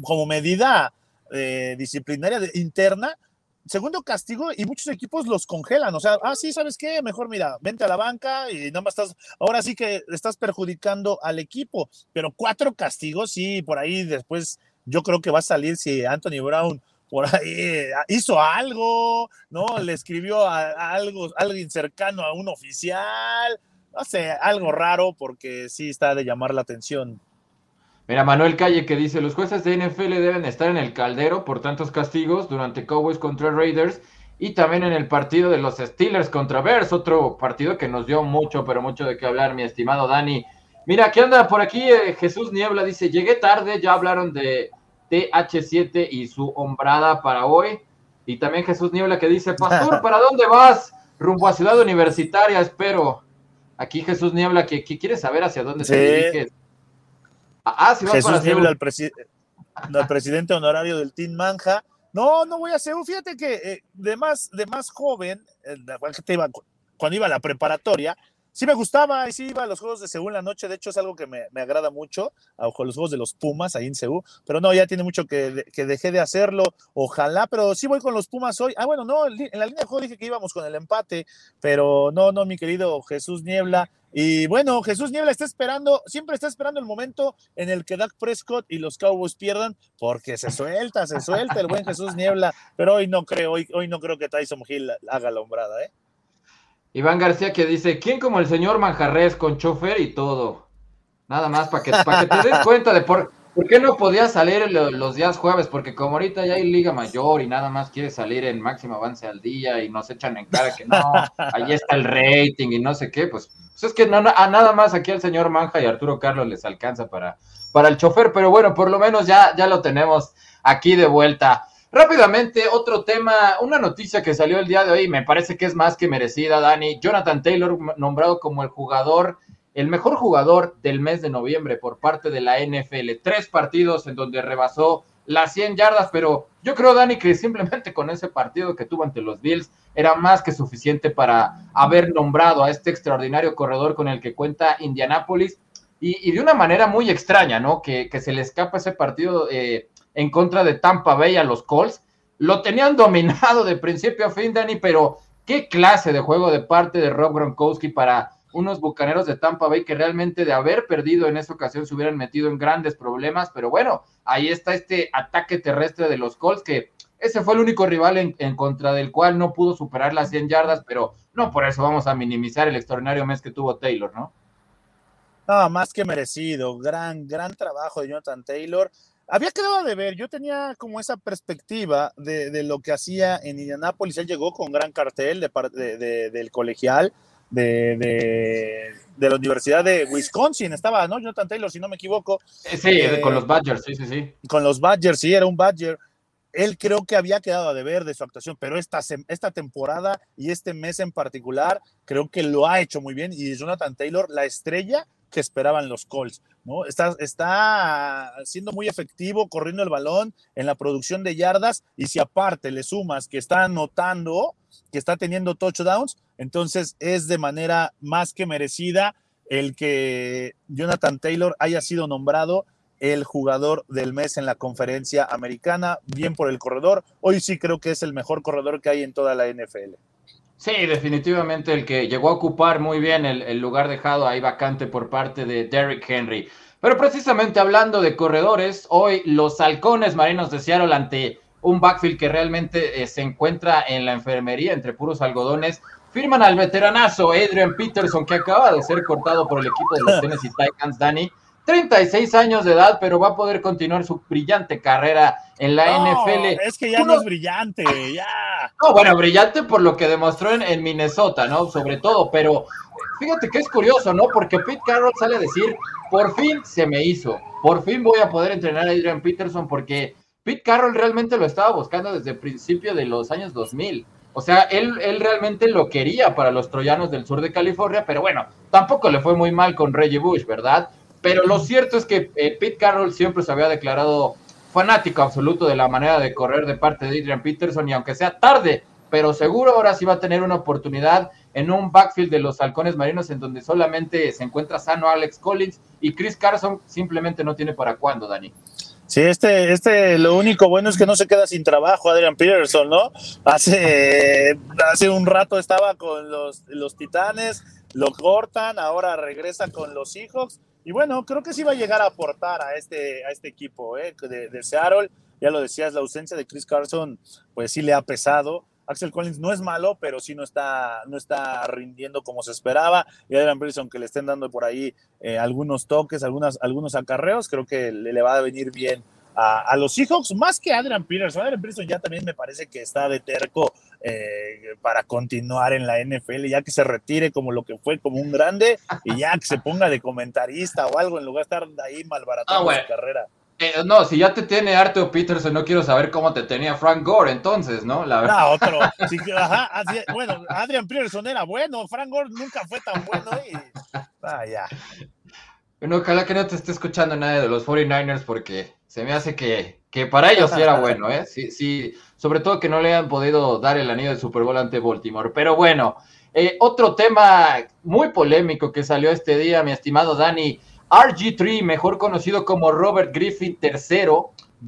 como medida eh, disciplinaria interna, segundo castigo y muchos equipos los congelan. O sea, ah, sí, ¿sabes qué? Mejor mira, vente a la banca y nada más estás, ahora sí que estás perjudicando al equipo. Pero cuatro castigos, sí, por ahí después yo creo que va a salir si Anthony Brown por ahí hizo algo, ¿no? Le escribió a, a algo, a alguien cercano a un oficial, no sé, algo raro porque sí está de llamar la atención. Mira, Manuel Calle que dice, los jueces de NFL deben estar en el caldero por tantos castigos durante Cowboys contra Raiders y también en el partido de los Steelers contra Bears, otro partido que nos dio mucho, pero mucho de qué hablar, mi estimado Dani. Mira, ¿qué anda por aquí? Eh, Jesús Niebla dice, llegué tarde, ya hablaron de TH7 y su hombrada para hoy. Y también Jesús Niebla que dice, Pastor, ¿para <laughs> dónde vas? Rumbo a Ciudad Universitaria, espero. Aquí Jesús Niebla que, que quiere saber hacia dónde sí. se dirige. Ah, si Jesús para Niebla, el, presi el, presidente honorario del Team Manja. No, no voy a hacer, fíjate que eh, de, más, de más joven, eh, iba, cuando iba a la preparatoria, sí me gustaba y sí iba a los juegos de Seúl en la noche. De hecho, es algo que me, agrada mucho, a los juegos de los Pumas ahí en Seúl. Pero no, ya tiene mucho que, que dejé de hacerlo. Ojalá, pero sí voy con los Pumas hoy. Ah, bueno, no, en la línea de juego dije que íbamos con el empate, pero no, no, mi querido Jesús Niebla. Y bueno, Jesús Niebla está esperando, siempre está esperando el momento en el que Dak Prescott y los Cowboys pierdan, porque se suelta, se suelta el buen Jesús Niebla, pero hoy no creo, hoy, hoy no creo que Tyson Hill haga la hombrada, ¿eh? Iván García que dice, ¿quién como el señor Manjarres con chofer y todo? Nada más para que, para que te des cuenta de por, por qué no podía salir los días jueves, porque como ahorita ya hay liga mayor y nada más quiere salir en máximo avance al día y nos echan en cara que no, ahí está el rating y no sé qué, pues, pues es que no, a nada más aquí al señor Manja y Arturo Carlos les alcanza para, para el chofer, pero bueno, por lo menos ya, ya lo tenemos aquí de vuelta. Rápidamente, otro tema, una noticia que salió el día de hoy, me parece que es más que merecida, Dani. Jonathan Taylor, nombrado como el jugador, el mejor jugador del mes de noviembre por parte de la NFL. Tres partidos en donde rebasó las 100 yardas, pero yo creo, Dani, que simplemente con ese partido que tuvo ante los Bills era más que suficiente para haber nombrado a este extraordinario corredor con el que cuenta Indianápolis y, de una manera muy extraña, ¿no? Que, que se le escapa ese partido. Eh, en contra de Tampa Bay a los Colts. Lo tenían dominado de principio a fin, Dani, pero qué clase de juego de parte de Rob Gronkowski para unos bucaneros de Tampa Bay que realmente de haber perdido en esa ocasión se hubieran metido en grandes problemas, pero bueno, ahí está este ataque terrestre de los Colts que ese fue el único rival en, contra del cual no pudo superar las 100 yardas, pero no por eso vamos a minimizar el extraordinario mes que tuvo Taylor, ¿no? No, más que merecido, gran, gran trabajo de Jonathan Taylor había quedado de ver, yo tenía como esa perspectiva de, lo que hacía en Indianápolis. Él llegó con gran cartel de, del colegial de, la Universidad de Wisconsin. Estaba, ¿no? Jonathan Taylor, si no me equivoco. Eh, sí, eh, con los Badgers, sí, sí, sí. Con los Badgers, sí, era un Badger. Él creo que había quedado de ver de su actuación, pero esta, esta temporada y este mes en particular, creo que lo ha hecho muy bien. Y Jonathan Taylor, la estrella que esperaban los Colts. ¿no? Está, está siendo muy efectivo corriendo el balón en la producción de yardas y si aparte le sumas que está anotando, que está teniendo touchdowns, entonces es de manera más que merecida el que Jonathan Taylor haya sido nombrado el jugador del mes en la conferencia americana, bien por el corredor. Hoy sí creo que es el mejor corredor que hay en toda la NFL. Sí, definitivamente el que llegó a ocupar muy bien el, lugar dejado ahí vacante por parte de Derrick Henry. Pero precisamente hablando de corredores, hoy los halcones marinos de Seattle ante un backfield que realmente eh, se encuentra en la enfermería entre puros algodones, firman al veteranazo Adrian Peterson que acaba de ser cortado por el equipo de los Tennessee Titans, Danny, 36 años de edad, pero va a poder continuar su brillante carrera en la NFL. Es que ya no es brillante, ya. No, bueno, brillante por lo que demostró en, Minnesota, ¿no? Sobre todo, pero fíjate que es curioso, ¿no? Porque Pete Carroll sale a decir, por fin se me hizo, por fin voy a poder entrenar a Adrian Peterson porque Pete Carroll realmente lo estaba buscando desde el principio de los años 2000. O sea, él, él realmente lo quería para los troyanos del sur de California, pero bueno, tampoco le fue muy mal con Reggie Bush, ¿verdad? Pero lo cierto es que eh, Pete Carroll siempre se había declarado fanático absoluto de la manera de correr de parte de Adrian Peterson y aunque sea tarde, pero seguro ahora sí va a tener una oportunidad en un backfield de los halcones marinos en donde solamente se encuentra sano Alex Collins y Chris Carson simplemente no tiene para cuándo, Dani. Sí, este, este, lo único bueno es que no se queda sin trabajo Adrian Peterson, ¿no? Hace, <laughs> hace un rato estaba con los, los Titanes, lo cortan, ahora regresa con los Seahawks y bueno, creo que sí va a llegar a aportar a este, a este equipo ¿eh? de, de, Seattle. Ya lo decías, la ausencia de Chris Carson, pues sí le ha pesado. Axel Collins no es malo, pero sí no está, no está rindiendo como se esperaba. Y Adrian Peterson, que le estén dando por ahí eh, algunos toques, algunas, algunos acarreos, creo que le, le va a venir bien a, los Seahawks, más que Adrian Peterson. Adrian Peterson ya también me parece que está de terco eh, para continuar en la NFL, ya que se retire como lo que fue, como un grande, y ya que se ponga de comentarista o algo en lugar de estar ahí malbaratando ah, su carrera. Eh, no, si ya te tiene Arthur Peterson, no quiero saber cómo te tenía Frank Gore, entonces, ¿no? La verdad. otro. <laughs> bueno, Adrian Peterson era bueno, Frank Gore nunca fue tan bueno y. Ah, Bueno, ojalá que no te esté escuchando nadie de los 49ers porque se me hace que que para ellos sí era bueno, ¿eh? Sí, sí, sobre todo que no le han podido dar el anillo de Super Bowl ante Baltimore. Pero bueno, eh, otro tema muy polémico que salió este día, mi estimado Dani, RG3, mejor conocido como Robert Griffin III,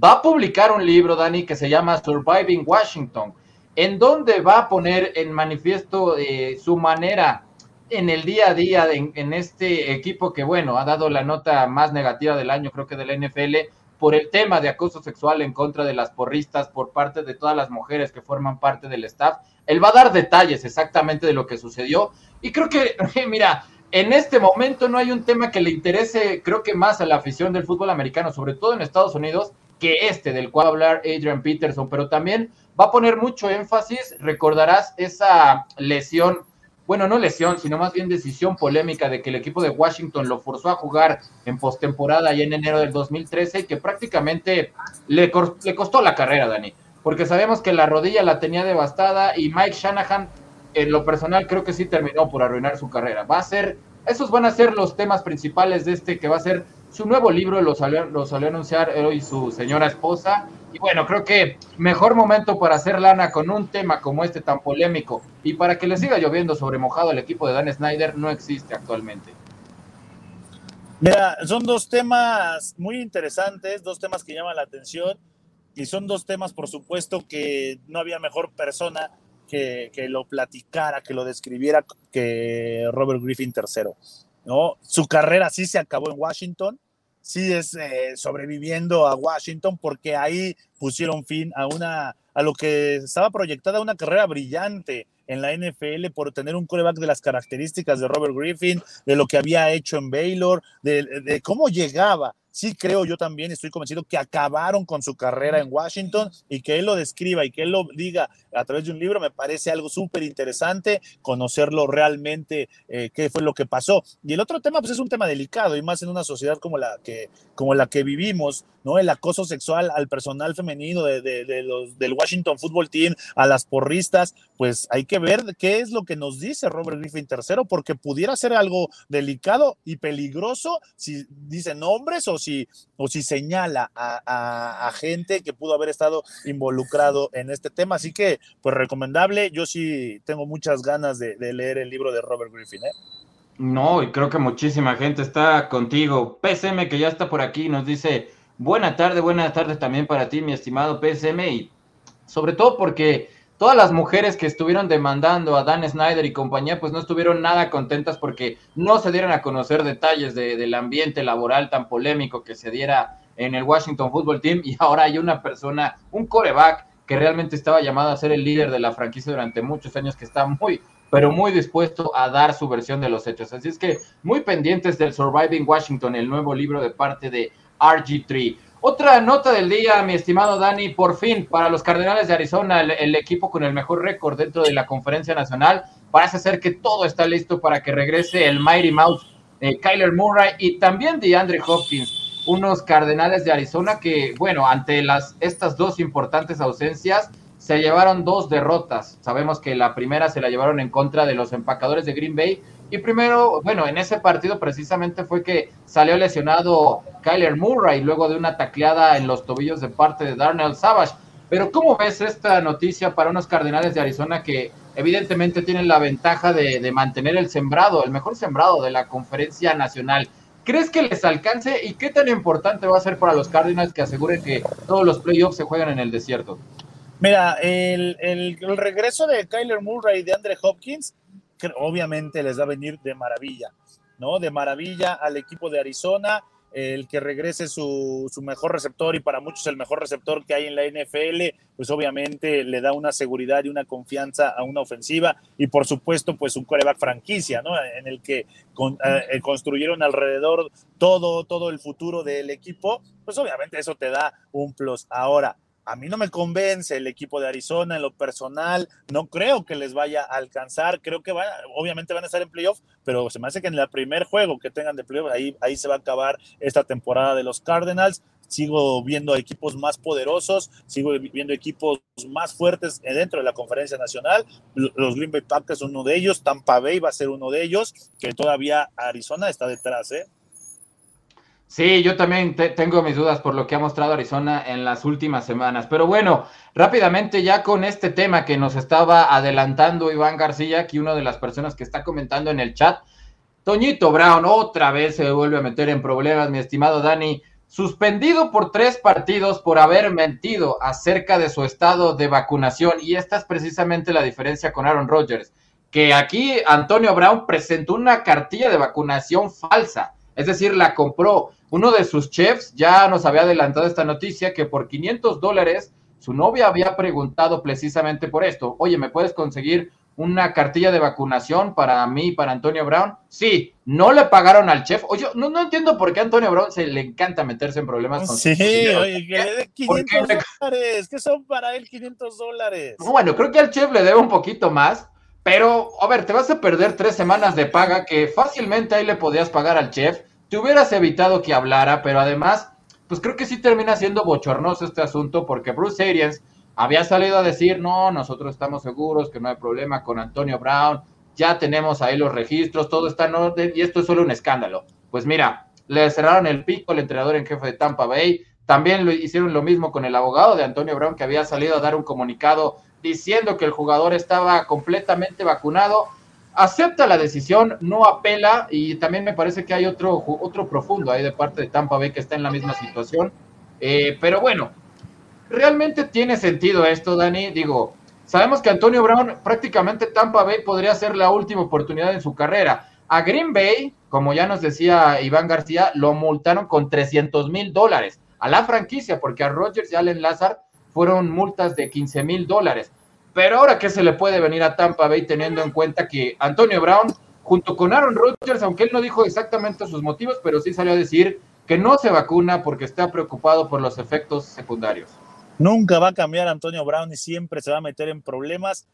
va a publicar un libro, Dani, que se llama Surviving Washington, en donde va a poner en manifiesto eh, su manera en el día a día en, este equipo que, bueno, ha dado la nota más negativa del año, creo que del NFL, por el tema de acoso sexual en contra de las porristas por parte de todas las mujeres que forman parte del staff. Él va a dar detalles exactamente de lo que sucedió. Y creo que, <laughs> mira, en este momento no hay un tema que le interese, creo que más a la afición del fútbol americano, sobre todo en Estados Unidos, que este del cual hablar Adrian Peterson, pero también va a poner mucho énfasis, recordarás esa lesión bueno, no lesión, sino más bien decisión polémica de que el equipo de Washington lo forzó a jugar en postemporada y en enero del 2013 y que prácticamente le, le costó la carrera, Dani, porque sabemos que la rodilla la tenía devastada y Mike Shanahan, en lo personal, creo que sí terminó por arruinar su carrera. Va a ser, esos van a ser los temas principales de este que va a ser su nuevo libro, lo salió, lo salió a anunciar hoy su señora esposa y bueno, creo que mejor momento para hacer lana con un tema como este tan polémico y para que le siga lloviendo sobre mojado al equipo de Dan Snyder no existe actualmente. Mira, son dos temas muy interesantes, dos temas que llaman la atención y son dos temas, por supuesto, que no había mejor persona que, que lo platicara, que lo describiera que Robert Griffin III. ¿no? Su carrera sí se acabó en Washington, sí es eh, sobreviviendo a Washington porque ahí pusieron fin a una a lo que estaba proyectada una carrera brillante en la NFL por tener un coreback de las características de Robert Griffin, de lo que había hecho en Baylor, de cómo llegaba sí creo yo también, estoy convencido que acabaron con su carrera en Washington y que él lo describa y que él lo diga a través de un libro, me parece algo súper interesante, conocerlo realmente, eh, qué fue lo que pasó. Y el otro tema, pues es un tema delicado y más en una sociedad como la que, como la que vivimos, ¿no? El acoso sexual al personal femenino de, los, del Washington Football Team, a las porristas, pues hay que ver qué es lo que nos dice Robert Griffin III, porque pudiera ser algo delicado y peligroso si dicen nombres o si, o si señala a, gente que pudo haber estado involucrado en este tema. Así que, pues recomendable. Yo sí tengo muchas ganas de, leer el libro de Robert Griffin. ¿eh? No, y creo que muchísima gente está contigo. PSM, que ya está por aquí, nos dice, buena tarde, buenas tardes también para ti, mi estimado PSM, y sobre todo porque todas las mujeres que estuvieron demandando a Dan Snyder y compañía, pues no estuvieron nada contentas porque no se dieron a conocer detalles del ambiente laboral tan polémico que se diera en el Washington Football Team y ahora hay una persona, un coreback que realmente estaba llamado a ser el líder de la franquicia durante muchos años, que está muy, pero muy dispuesto a dar su versión de los hechos. Así es que muy pendientes del Surviving Washington, el nuevo libro de parte de RG3. Otra nota del día, mi estimado Dani, por fin para los Cardenales de Arizona, el, equipo con el mejor récord dentro de la conferencia nacional, parece ser que todo está listo para que regrese el Mighty Mouse, eh, Kyler Murray y también DeAndre Hopkins, unos Cardenales de Arizona que, bueno, ante las, estas dos importantes ausencias, se llevaron dos derrotas. Sabemos que la primera se la llevaron en contra de los empacadores de Green Bay, y primero, bueno, en ese partido precisamente fue que salió lesionado Kyler Murray luego de una tacleada en los tobillos de parte de Darnell Savage. Pero ¿cómo ves esta noticia para unos Cardenales de Arizona que evidentemente tienen la ventaja de, mantener el sembrado, el mejor sembrado de la conferencia nacional? ¿Crees que les alcance y qué tan importante va a ser para los Cardinals que aseguren que todos los playoffs se juegan en el desierto? Mira, el, el regreso de Kyler Murray y de Andre Hopkins obviamente les va a venir de maravilla, ¿no? De maravilla al equipo de Arizona, el que regrese su, mejor receptor y para muchos el mejor receptor que hay en la NFL, pues obviamente le da una seguridad y una confianza a una ofensiva y por supuesto pues un coreback franquicia, ¿no? En el que eh, construyeron alrededor todo, todo el futuro del equipo, pues obviamente eso te da un plus. Ahora, a mí no me convence el equipo de Arizona en lo personal, no creo que les vaya a alcanzar, creo que van, obviamente van a estar en playoff, pero se me hace que en el primer juego que tengan de playoff, ahí, ahí se va a acabar esta temporada de los Cardinals, sigo viendo equipos más poderosos, sigo viendo equipos más fuertes dentro de la conferencia nacional, los Green Bay Packers uno de ellos, Tampa Bay va a ser uno de ellos, que todavía Arizona está detrás, ¿eh? Sí, yo también tengo mis dudas por lo que ha mostrado Arizona en las últimas semanas. Pero bueno, rápidamente ya con este tema que nos estaba adelantando Iván García, aquí una de las personas que está comentando en el chat, Toñito Brown otra vez se vuelve a meter en problemas, mi estimado Dani, suspendido por tres partidos por haber mentido acerca de su estado de vacunación. Y esta es precisamente la diferencia con Aaron Rodgers, que aquí Antonio Brown presentó una cartilla de vacunación falsa es decir, la compró. Uno de sus chefs ya nos había adelantado esta noticia que por 500 dólares su novia había preguntado precisamente por esto. Oye, ¿me puedes conseguir una cartilla de vacunación para mí, para Antonio Brown? Sí, no le pagaron al chef. Oye, no, no entiendo por qué a Antonio Brown se le encanta meterse en problemas con Sí, oye, que le dé 500 dólares. ¿Qué son para él 500 dólares? Bueno, creo que al chef le debe un poquito más. Pero, a ver, te vas a perder tres semanas de paga que fácilmente ahí le podías pagar al chef. Te hubieras evitado que hablara, pero además, pues creo que sí termina siendo bochornoso este asunto porque Bruce Arians había salido a decir, no, nosotros estamos seguros que no hay problema con Antonio Brown, ya tenemos ahí los registros, todo está en orden y esto es solo un escándalo. Pues mira, le cerraron el pico al entrenador en jefe de Tampa Bay, también lo hicieron lo mismo con el abogado de Antonio Brown que había salido a dar un comunicado diciendo que el jugador estaba completamente vacunado. Acepta la decisión, no apela y también me parece que hay otro, otro profundo ahí de parte de Tampa Bay que está en la misma situación. Eh, pero bueno, realmente tiene sentido esto, Dani. Digo, sabemos que Antonio Brown prácticamente Tampa Bay podría ser la última oportunidad en su carrera. A Green Bay, como ya nos decía Iván García, lo multaron con 300 mil dólares a la franquicia, porque a Rodgers y Allen Lazar fueron multas de 15 mil dólares. Pero ahora, ¿qué se le puede venir a Tampa Bay teniendo en cuenta que Antonio Brown, junto con Aaron Rodgers, aunque él no dijo exactamente sus motivos, pero sí salió a decir que no se vacuna porque está preocupado por los efectos secundarios? Nunca va a cambiar Antonio Brown y siempre se va a meter en problemas.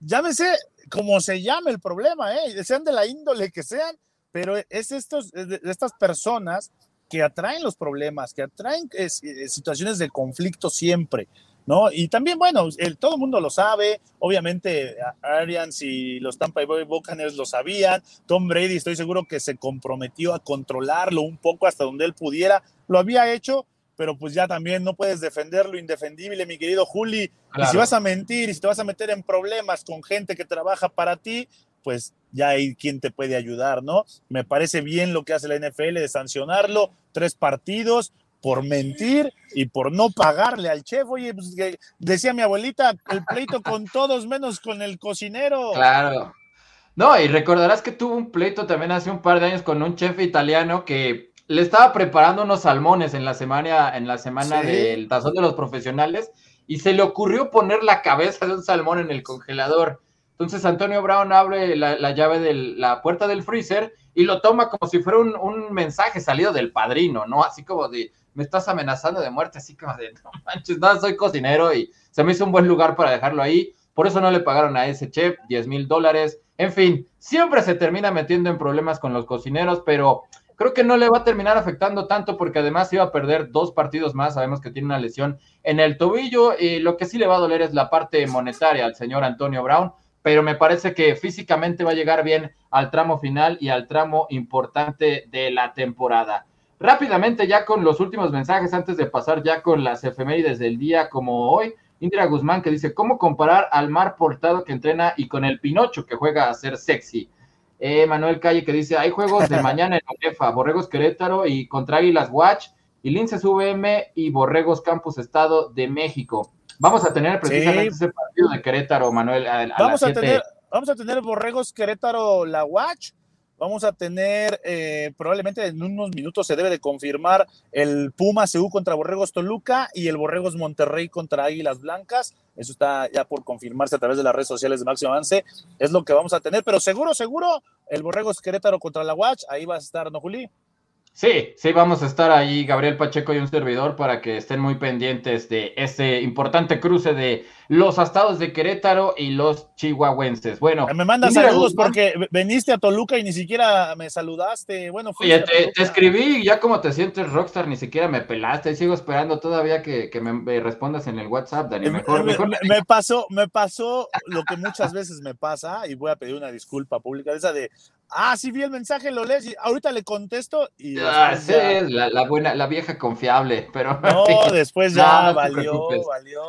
Llámese como se llame el problema, ¿eh? sean de la índole que sean, pero es estos, estas personas que atraen los problemas, que atraen eh, eh, situaciones de conflicto siempre, ¿no? Y también, bueno, el, todo el mundo lo sabe, obviamente Arians y los Tampa Bay Buccaneers lo sabían, Tom Brady estoy seguro que se comprometió a controlarlo un poco hasta donde él pudiera, lo había hecho, pero pues ya también no puedes defender lo indefendible, mi querido Juli, y si vas a mentir y si te vas a meter en problemas con gente que trabaja para ti, pues ya hay quien te puede ayudar, ¿no? Me parece bien lo que hace la NFL de sancionarlo, tres partidos por mentir y por no pagarle al chef. Oye, pues decía mi abuelita, el pleito con todos menos con el cocinero. Claro. No, y recordarás que tuvo un pleito también hace un par de años con un chef italiano que le estaba preparando unos salmones en la semana, en la semana del tazón de los profesionales y se le ocurrió poner la cabeza de un salmón en el congelador. Entonces Antonio Brown abre la, llave de la puerta del freezer y lo toma como si fuera un, mensaje salido del padrino, ¿no? Así como de, me estás amenazando de muerte, así como de, no manches, no, soy cocinero y se me hizo un buen lugar para dejarlo ahí. Por eso no le pagaron a ese chef 10 mil dólares. En fin, siempre se termina metiendo en problemas con los cocineros, pero creo que no le va a terminar afectando tanto porque además iba a perder dos partidos más. Sabemos que tiene una lesión en el tobillo y lo que sí le va a doler es la parte monetaria al señor Antonio Brown pero me parece que físicamente va a llegar bien al tramo final y al tramo importante de la temporada. Rápidamente, ya con los últimos mensajes, antes de pasar ya con las efemérides del día como hoy, Indira Guzmán que dice, ¿cómo comparar al Mar Portado que entrena y con el Pinocho que juega a ser sexy? Eh, Manuel Calle que dice, hay juegos de <laughs> mañana en UEFA, Borregos Querétaro y contra Águilas Watch, y Linces VM y Borregos Campus Estado de México. Vamos a tener precisamente ese partido de Querétaro, Manuel. vamos, a tener, vamos a tener Borregos Querétaro La Watch. Vamos a tener, eh, probablemente en unos minutos se debe de confirmar el Puma CU contra Borregos Toluca y el Borregos Monterrey contra Águilas Blancas. Eso está ya por confirmarse a través de las redes sociales de Máximo Avance. Es lo que vamos a tener, pero seguro, seguro, el Borregos Querétaro contra la Watch. Ahí va a estar, ¿no, Juli? Sí, sí, vamos a estar ahí, Gabriel Pacheco y un servidor, para que estén muy pendientes de ese importante cruce de los astados de Querétaro y los chihuahuenses. Bueno, me mandas saludos porque veniste a Toluca y ni siquiera me saludaste. Bueno, Oye, te, escribí ya como te sientes rockstar, ni siquiera me pelaste. Sigo esperando todavía que, me, respondas en el WhatsApp, Dani. Mejor, me, me, pasó, me pasó lo que muchas veces me pasa y voy a pedir una disculpa pública, esa de Ah, sí vi el mensaje, lo lees y ahorita le contesto y ah, sí, la, buena, la vieja confiable, pero no, <laughs> después ya valió, valió.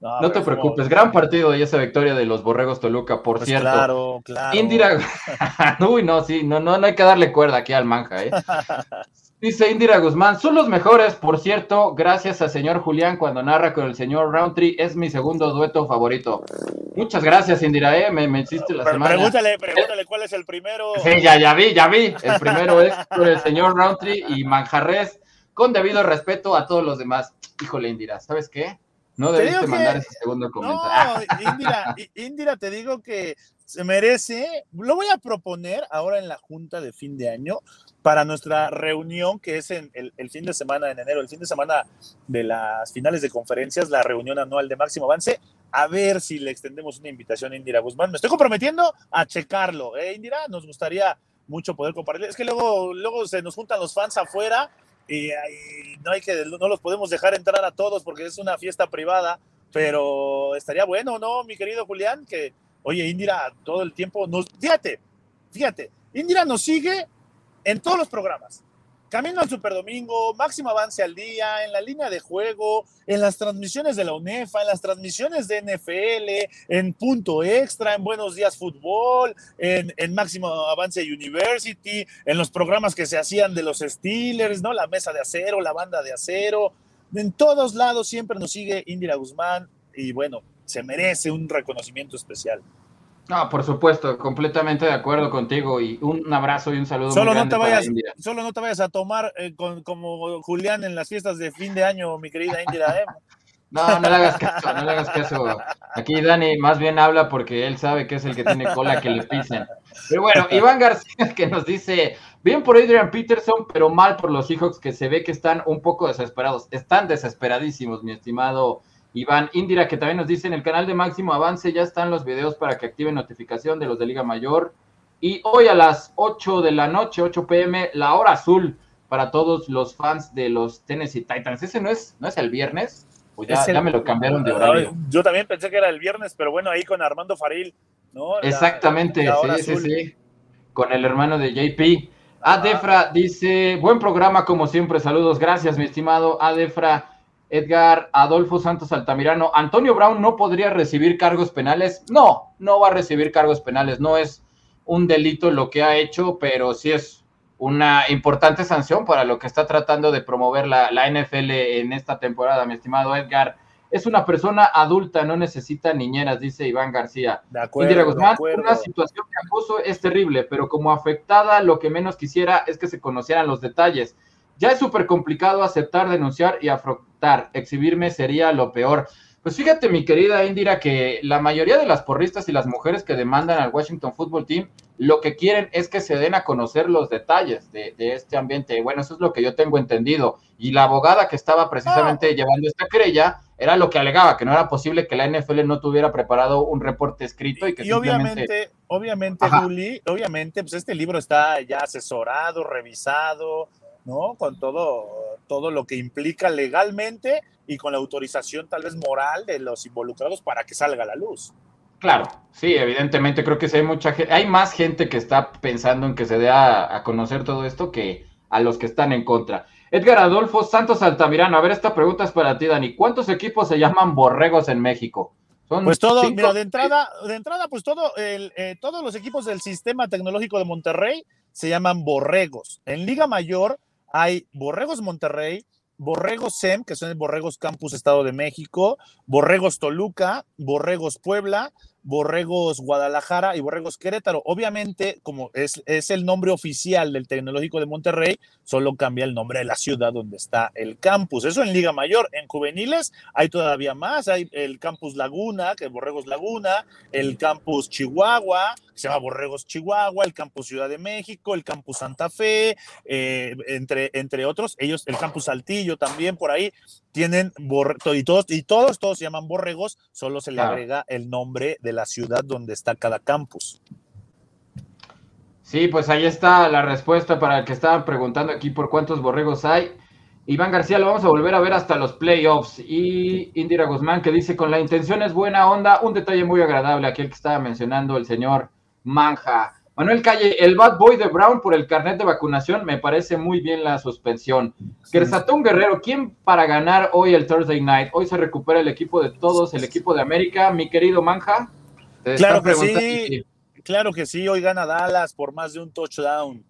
No, te preocupes, gran partido y esa victoria de los Borregos Toluca, por pues cierto. Claro, claro. Indira, <laughs> uy, no, sí, no, no, no hay que darle cuerda aquí al manja, ¿eh? <laughs> Dice Indira Guzmán, son los mejores, por cierto, gracias al señor Julián cuando narra con el señor Roundtree, es mi segundo dueto favorito. Muchas gracias, Indira, ¿eh? me, me hiciste la semana. Pregúntale, pregúntale cuál es el primero. Sí, ya, ya vi, ya vi. El primero es por el señor Roundtree y Manjarres, con debido respeto a todos los demás. Híjole, Indira, ¿sabes qué? No debiste mandar ese segundo comentario. No, <laughs> Indira, Indira, te digo que se merece, lo voy a proponer ahora en la junta de fin de año, para nuestra reunión que es en el, fin de semana en enero, el fin de semana de las finales de conferencias, la reunión anual de máximo avance, a ver si le extendemos una invitación a Indira Guzmán. Me estoy comprometiendo a checarlo, ¿eh, Indira? Nos gustaría mucho poder compartir. Es que luego, luego se nos juntan los fans afuera y, no, hay que, no los podemos dejar entrar a todos porque es una fiesta privada, pero estaría bueno, ¿no, mi querido Julián? Que, oye, Indira, todo el tiempo nos... Fíjate, fíjate, Indira nos sigue en todos los programas. Camino al Superdomingo, máximo avance al día, en la línea de juego, en las transmisiones de la UNEFA, en las transmisiones de NFL, en Punto Extra, en Buenos Días Fútbol, en, en Máximo Avance University, en los programas que se hacían de los Steelers, ¿no? La mesa de acero, la banda de acero. En todos lados siempre nos sigue Indira Guzmán y bueno, se merece un reconocimiento especial. No, por supuesto, completamente de acuerdo contigo y un abrazo y un saludo. Solo, no, te vayas, solo no te vayas a tomar eh, como Julián en las fiestas de fin de año, mi querida Indira. ¿eh? No, no le hagas caso, no le hagas caso. Aquí Dani más bien habla porque él sabe que es el que tiene cola que le pisen. Pero bueno, Iván García que nos dice, bien por Adrian Peterson, pero mal por los Seahawks que se ve que están un poco desesperados. Están desesperadísimos, mi estimado Iván Indira, que también nos dice en el canal de Máximo Avance ya están los videos para que activen notificación de los de Liga Mayor. Y hoy a las 8 de la noche, 8 pm, la hora azul para todos los fans de los Tennessee Titans. ¿Ese no es, no es el viernes? Pues ya, me lo cambiaron de horario. Yo también pensé que era el viernes, pero bueno, ahí con Armando Faril, ¿no? Exactamente, sí, sí, sí. Con el hermano de JP. Adefra dice, buen programa como siempre, saludos, gracias mi estimado Adefra. Edgar Adolfo Santos Altamirano, Antonio Brown no podría recibir cargos penales. No, no va a recibir cargos penales. No es un delito lo que ha hecho, pero sí es una importante sanción para lo que está tratando de promover la, NFL en esta temporada, mi estimado Edgar. Es una persona adulta, no necesita niñeras, dice Iván García. De acuerdo, Guzmán, una situación de acoso es terrible, pero como afectada, lo que menos quisiera es que se conocieran los detalles. Ya es súper complicado aceptar, denunciar y afrontar. Exhibirme sería lo peor. Pues fíjate, mi querida Indira, que la mayoría de las porristas y las mujeres que demandan al Washington Football Team lo que quieren es que se den a conocer los detalles de, este ambiente. Bueno, eso es lo que yo tengo entendido. Y la abogada que estaba precisamente ah. llevando esta querella era lo que alegaba, que no era posible que la NFL no tuviera preparado un reporte escrito y que y obviamente, obviamente, Juli, obviamente, pues este libro está ya asesorado, revisado, ¿no? Con todo, todo lo que implica legalmente y con la autorización tal vez moral de los involucrados para que salga a la luz. Claro, sí, evidentemente creo que hay mucha gente, hay más gente que está pensando en que se dé a, conocer todo esto que a los que están en contra. Edgar Adolfo Santos Altamirano, a ver, esta pregunta es para ti, Dani. ¿Cuántos equipos se llaman borregos en México? pues todo, mira, de entrada, de entrada, pues todo, el, eh, todos los equipos del sistema tecnológico de Monterrey se llaman borregos. En Liga Mayor hay Borregos Monterrey, Borregos SEM, que son Borregos Campus Estado de México, Borregos Toluca, Borregos Puebla, Borregos Guadalajara y Borregos Querétaro. Obviamente, como es, es, el nombre oficial del Tecnológico de Monterrey, solo cambia el nombre de la ciudad donde está el campus. Eso en Liga Mayor. En juveniles hay todavía más. Hay el campus Laguna, que es Borregos Laguna, el campus Chihuahua, se llama Borregos Chihuahua, el campus Ciudad de México, el campus Santa Fe, eh, entre, entre otros. Ellos, el campus Saltillo también por ahí tienen y todos y todos todos se llaman borregos, solo se le agrega el nombre de la ciudad donde está cada campus. Sí, pues ahí está la respuesta para el que estaban preguntando aquí por cuántos borregos hay. Iván García lo vamos a volver a ver hasta los playoffs. Y Indira Guzmán que dice con la intención es buena onda, un detalle muy agradable aquí el que estaba mencionando el señor Manja. Manuel Calle, el bad boy de Brown por el carnet de vacunación, me parece muy bien la suspensión. Gersatón Guerrero, ¿quién para ganar hoy el Thursday Night? Hoy se recupera el equipo de todos, el equipo de América, mi querido Manja. Claro que sí, claro que sí, hoy gana Dallas por más de un touchdown.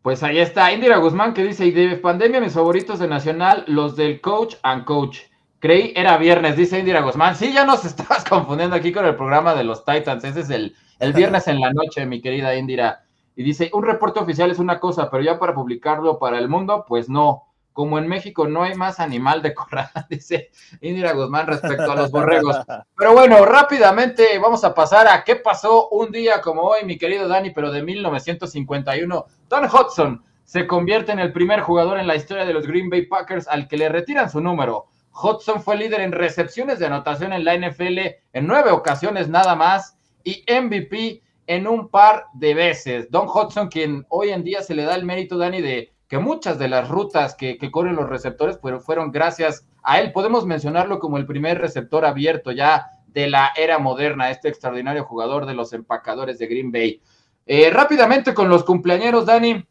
Pues ahí está, Indira Guzmán que dice, y de pandemia mis favoritos de Nacional, los del coach and coach. Creí era viernes, dice Indira Guzmán. Sí, ya nos <laughs> estabas confundiendo aquí con el programa de los Titans. Ese es el, el <laughs> viernes en la noche, mi querida Indira. Y dice, un reporte oficial es una cosa, pero ya para publicarlo para el mundo, pues no. Como en México no hay más animal de corral, <laughs> dice Indira Guzmán respecto a los borregos. Pero bueno, rápidamente vamos a pasar a qué pasó un día como hoy, mi querido Dani, pero de 1951. Don Hudson se convierte en el primer jugador en la historia de los Green Bay Packers al que le retiran su número. Hudson fue líder en recepciones de anotación en la NFL en nueve ocasiones nada más y MVP en un par de veces. Don Hudson, quien hoy en día se le da el mérito, Dani, de que muchas de las rutas que, corren los receptores pues, fueron gracias a él. Podemos mencionarlo como el primer receptor abierto ya de la era moderna, este extraordinario jugador de los empacadores de Green Bay. Eh, rápidamente con los cumpleañeros, Dani,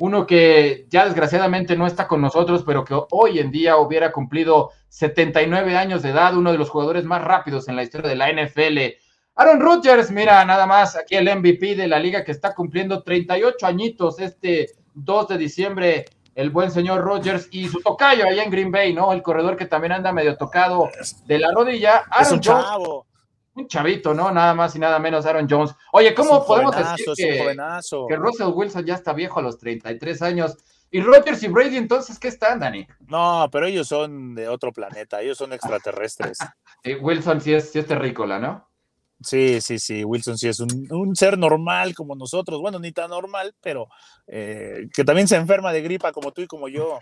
uno que ya desgraciadamente no está con nosotros, pero que hoy en día hubiera cumplido 79 años de edad, uno de los jugadores más rápidos en la historia de la NFL. Aaron Rodgers, mira, nada más aquí el MVP de la liga que está cumpliendo 38 añitos este 2 de diciembre, el buen señor Rodgers y su tocayo allá en Green Bay, ¿no? El corredor que también anda medio tocado de la rodilla. Aaron un chavo. Un chavito, ¿no? Nada más y nada menos Aaron Jones. Oye, ¿cómo podemos decir que, que Russell Wilson ya está viejo a los 33 años? ¿Y Rodgers y Brady entonces qué están, Dani? No, pero ellos son de otro planeta, ellos son extraterrestres. <laughs> Wilson sí es, sí es terrícola, ¿no? Sí, sí, sí, Wilson sí es un, ser normal como nosotros, bueno, ni tan normal, pero eh, que también se enferma de gripa como tú y como yo.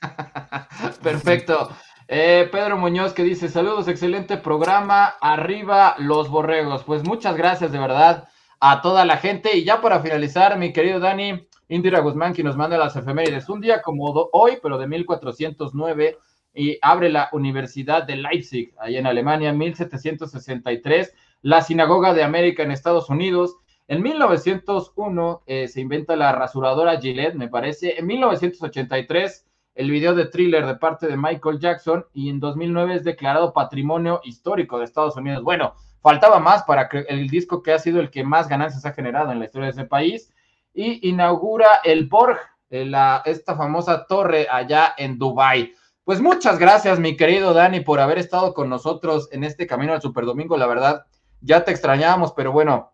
<laughs> Perfecto. Eh, Pedro Muñoz que dice, saludos, excelente programa, arriba los borregos. Pues muchas gracias de verdad a toda la gente. Y ya para finalizar, mi querido Dani, Indira Guzmán, que nos manda las efemérides, un día como hoy, pero de 1409, y abre la Universidad de Leipzig, ahí en Alemania, 1763 la Sinagoga de América en Estados Unidos. En 1901 eh, se inventa la rasuradora Gillette, me parece. En 1983 el video de thriller de parte de Michael Jackson y en 2009 es declarado patrimonio histórico de Estados Unidos. Bueno, faltaba más para que el disco que ha sido el que más ganancias ha generado en la historia de ese país y inaugura el Borg, eh, esta famosa torre allá en Dubai. Pues muchas gracias, mi querido Dani, por haber estado con nosotros en este camino al Superdomingo. La verdad, ya te extrañábamos, pero bueno,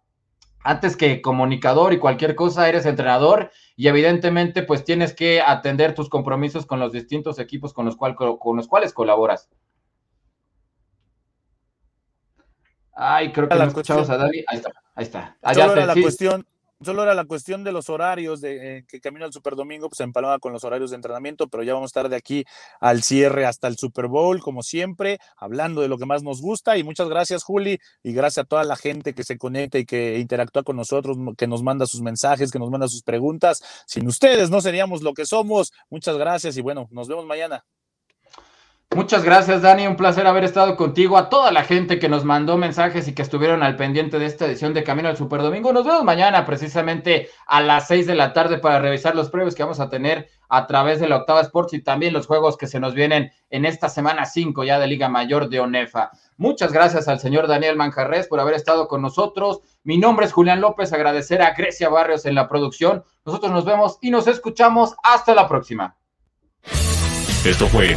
antes que comunicador y cualquier cosa, eres entrenador y evidentemente pues tienes que atender tus compromisos con los distintos equipos con los, cual, con los cuales colaboras. Ay, creo que no escuchamos a Dani. Ahí está, ahí está. Allá la cuestión, Solo era la cuestión de los horarios, de eh, que camino al Super Domingo, pues empalaba con los horarios de entrenamiento, pero ya vamos a estar de aquí al cierre hasta el Super Bowl, como siempre, hablando de lo que más nos gusta. Y muchas gracias, Juli, y gracias a toda la gente que se conecta y que interactúa con nosotros, que nos manda sus mensajes, que nos manda sus preguntas. Sin ustedes no seríamos lo que somos. Muchas gracias y bueno, nos vemos mañana. Muchas gracias, Dani. Un placer haber estado contigo. A toda la gente que nos mandó mensajes y que estuvieron al pendiente de esta edición de Camino al Super Domingo. Nos vemos mañana, precisamente a las seis de la tarde, para revisar los previos que vamos a tener a través de la Octava Sports y también los juegos que se nos vienen en esta semana 5 ya de Liga Mayor de ONEFA. Muchas gracias al señor Daniel Manjarres por haber estado con nosotros. Mi nombre es Julián López. Agradecer a Grecia Barrios en la producción. Nosotros nos vemos y nos escuchamos. Hasta la próxima. Esto fue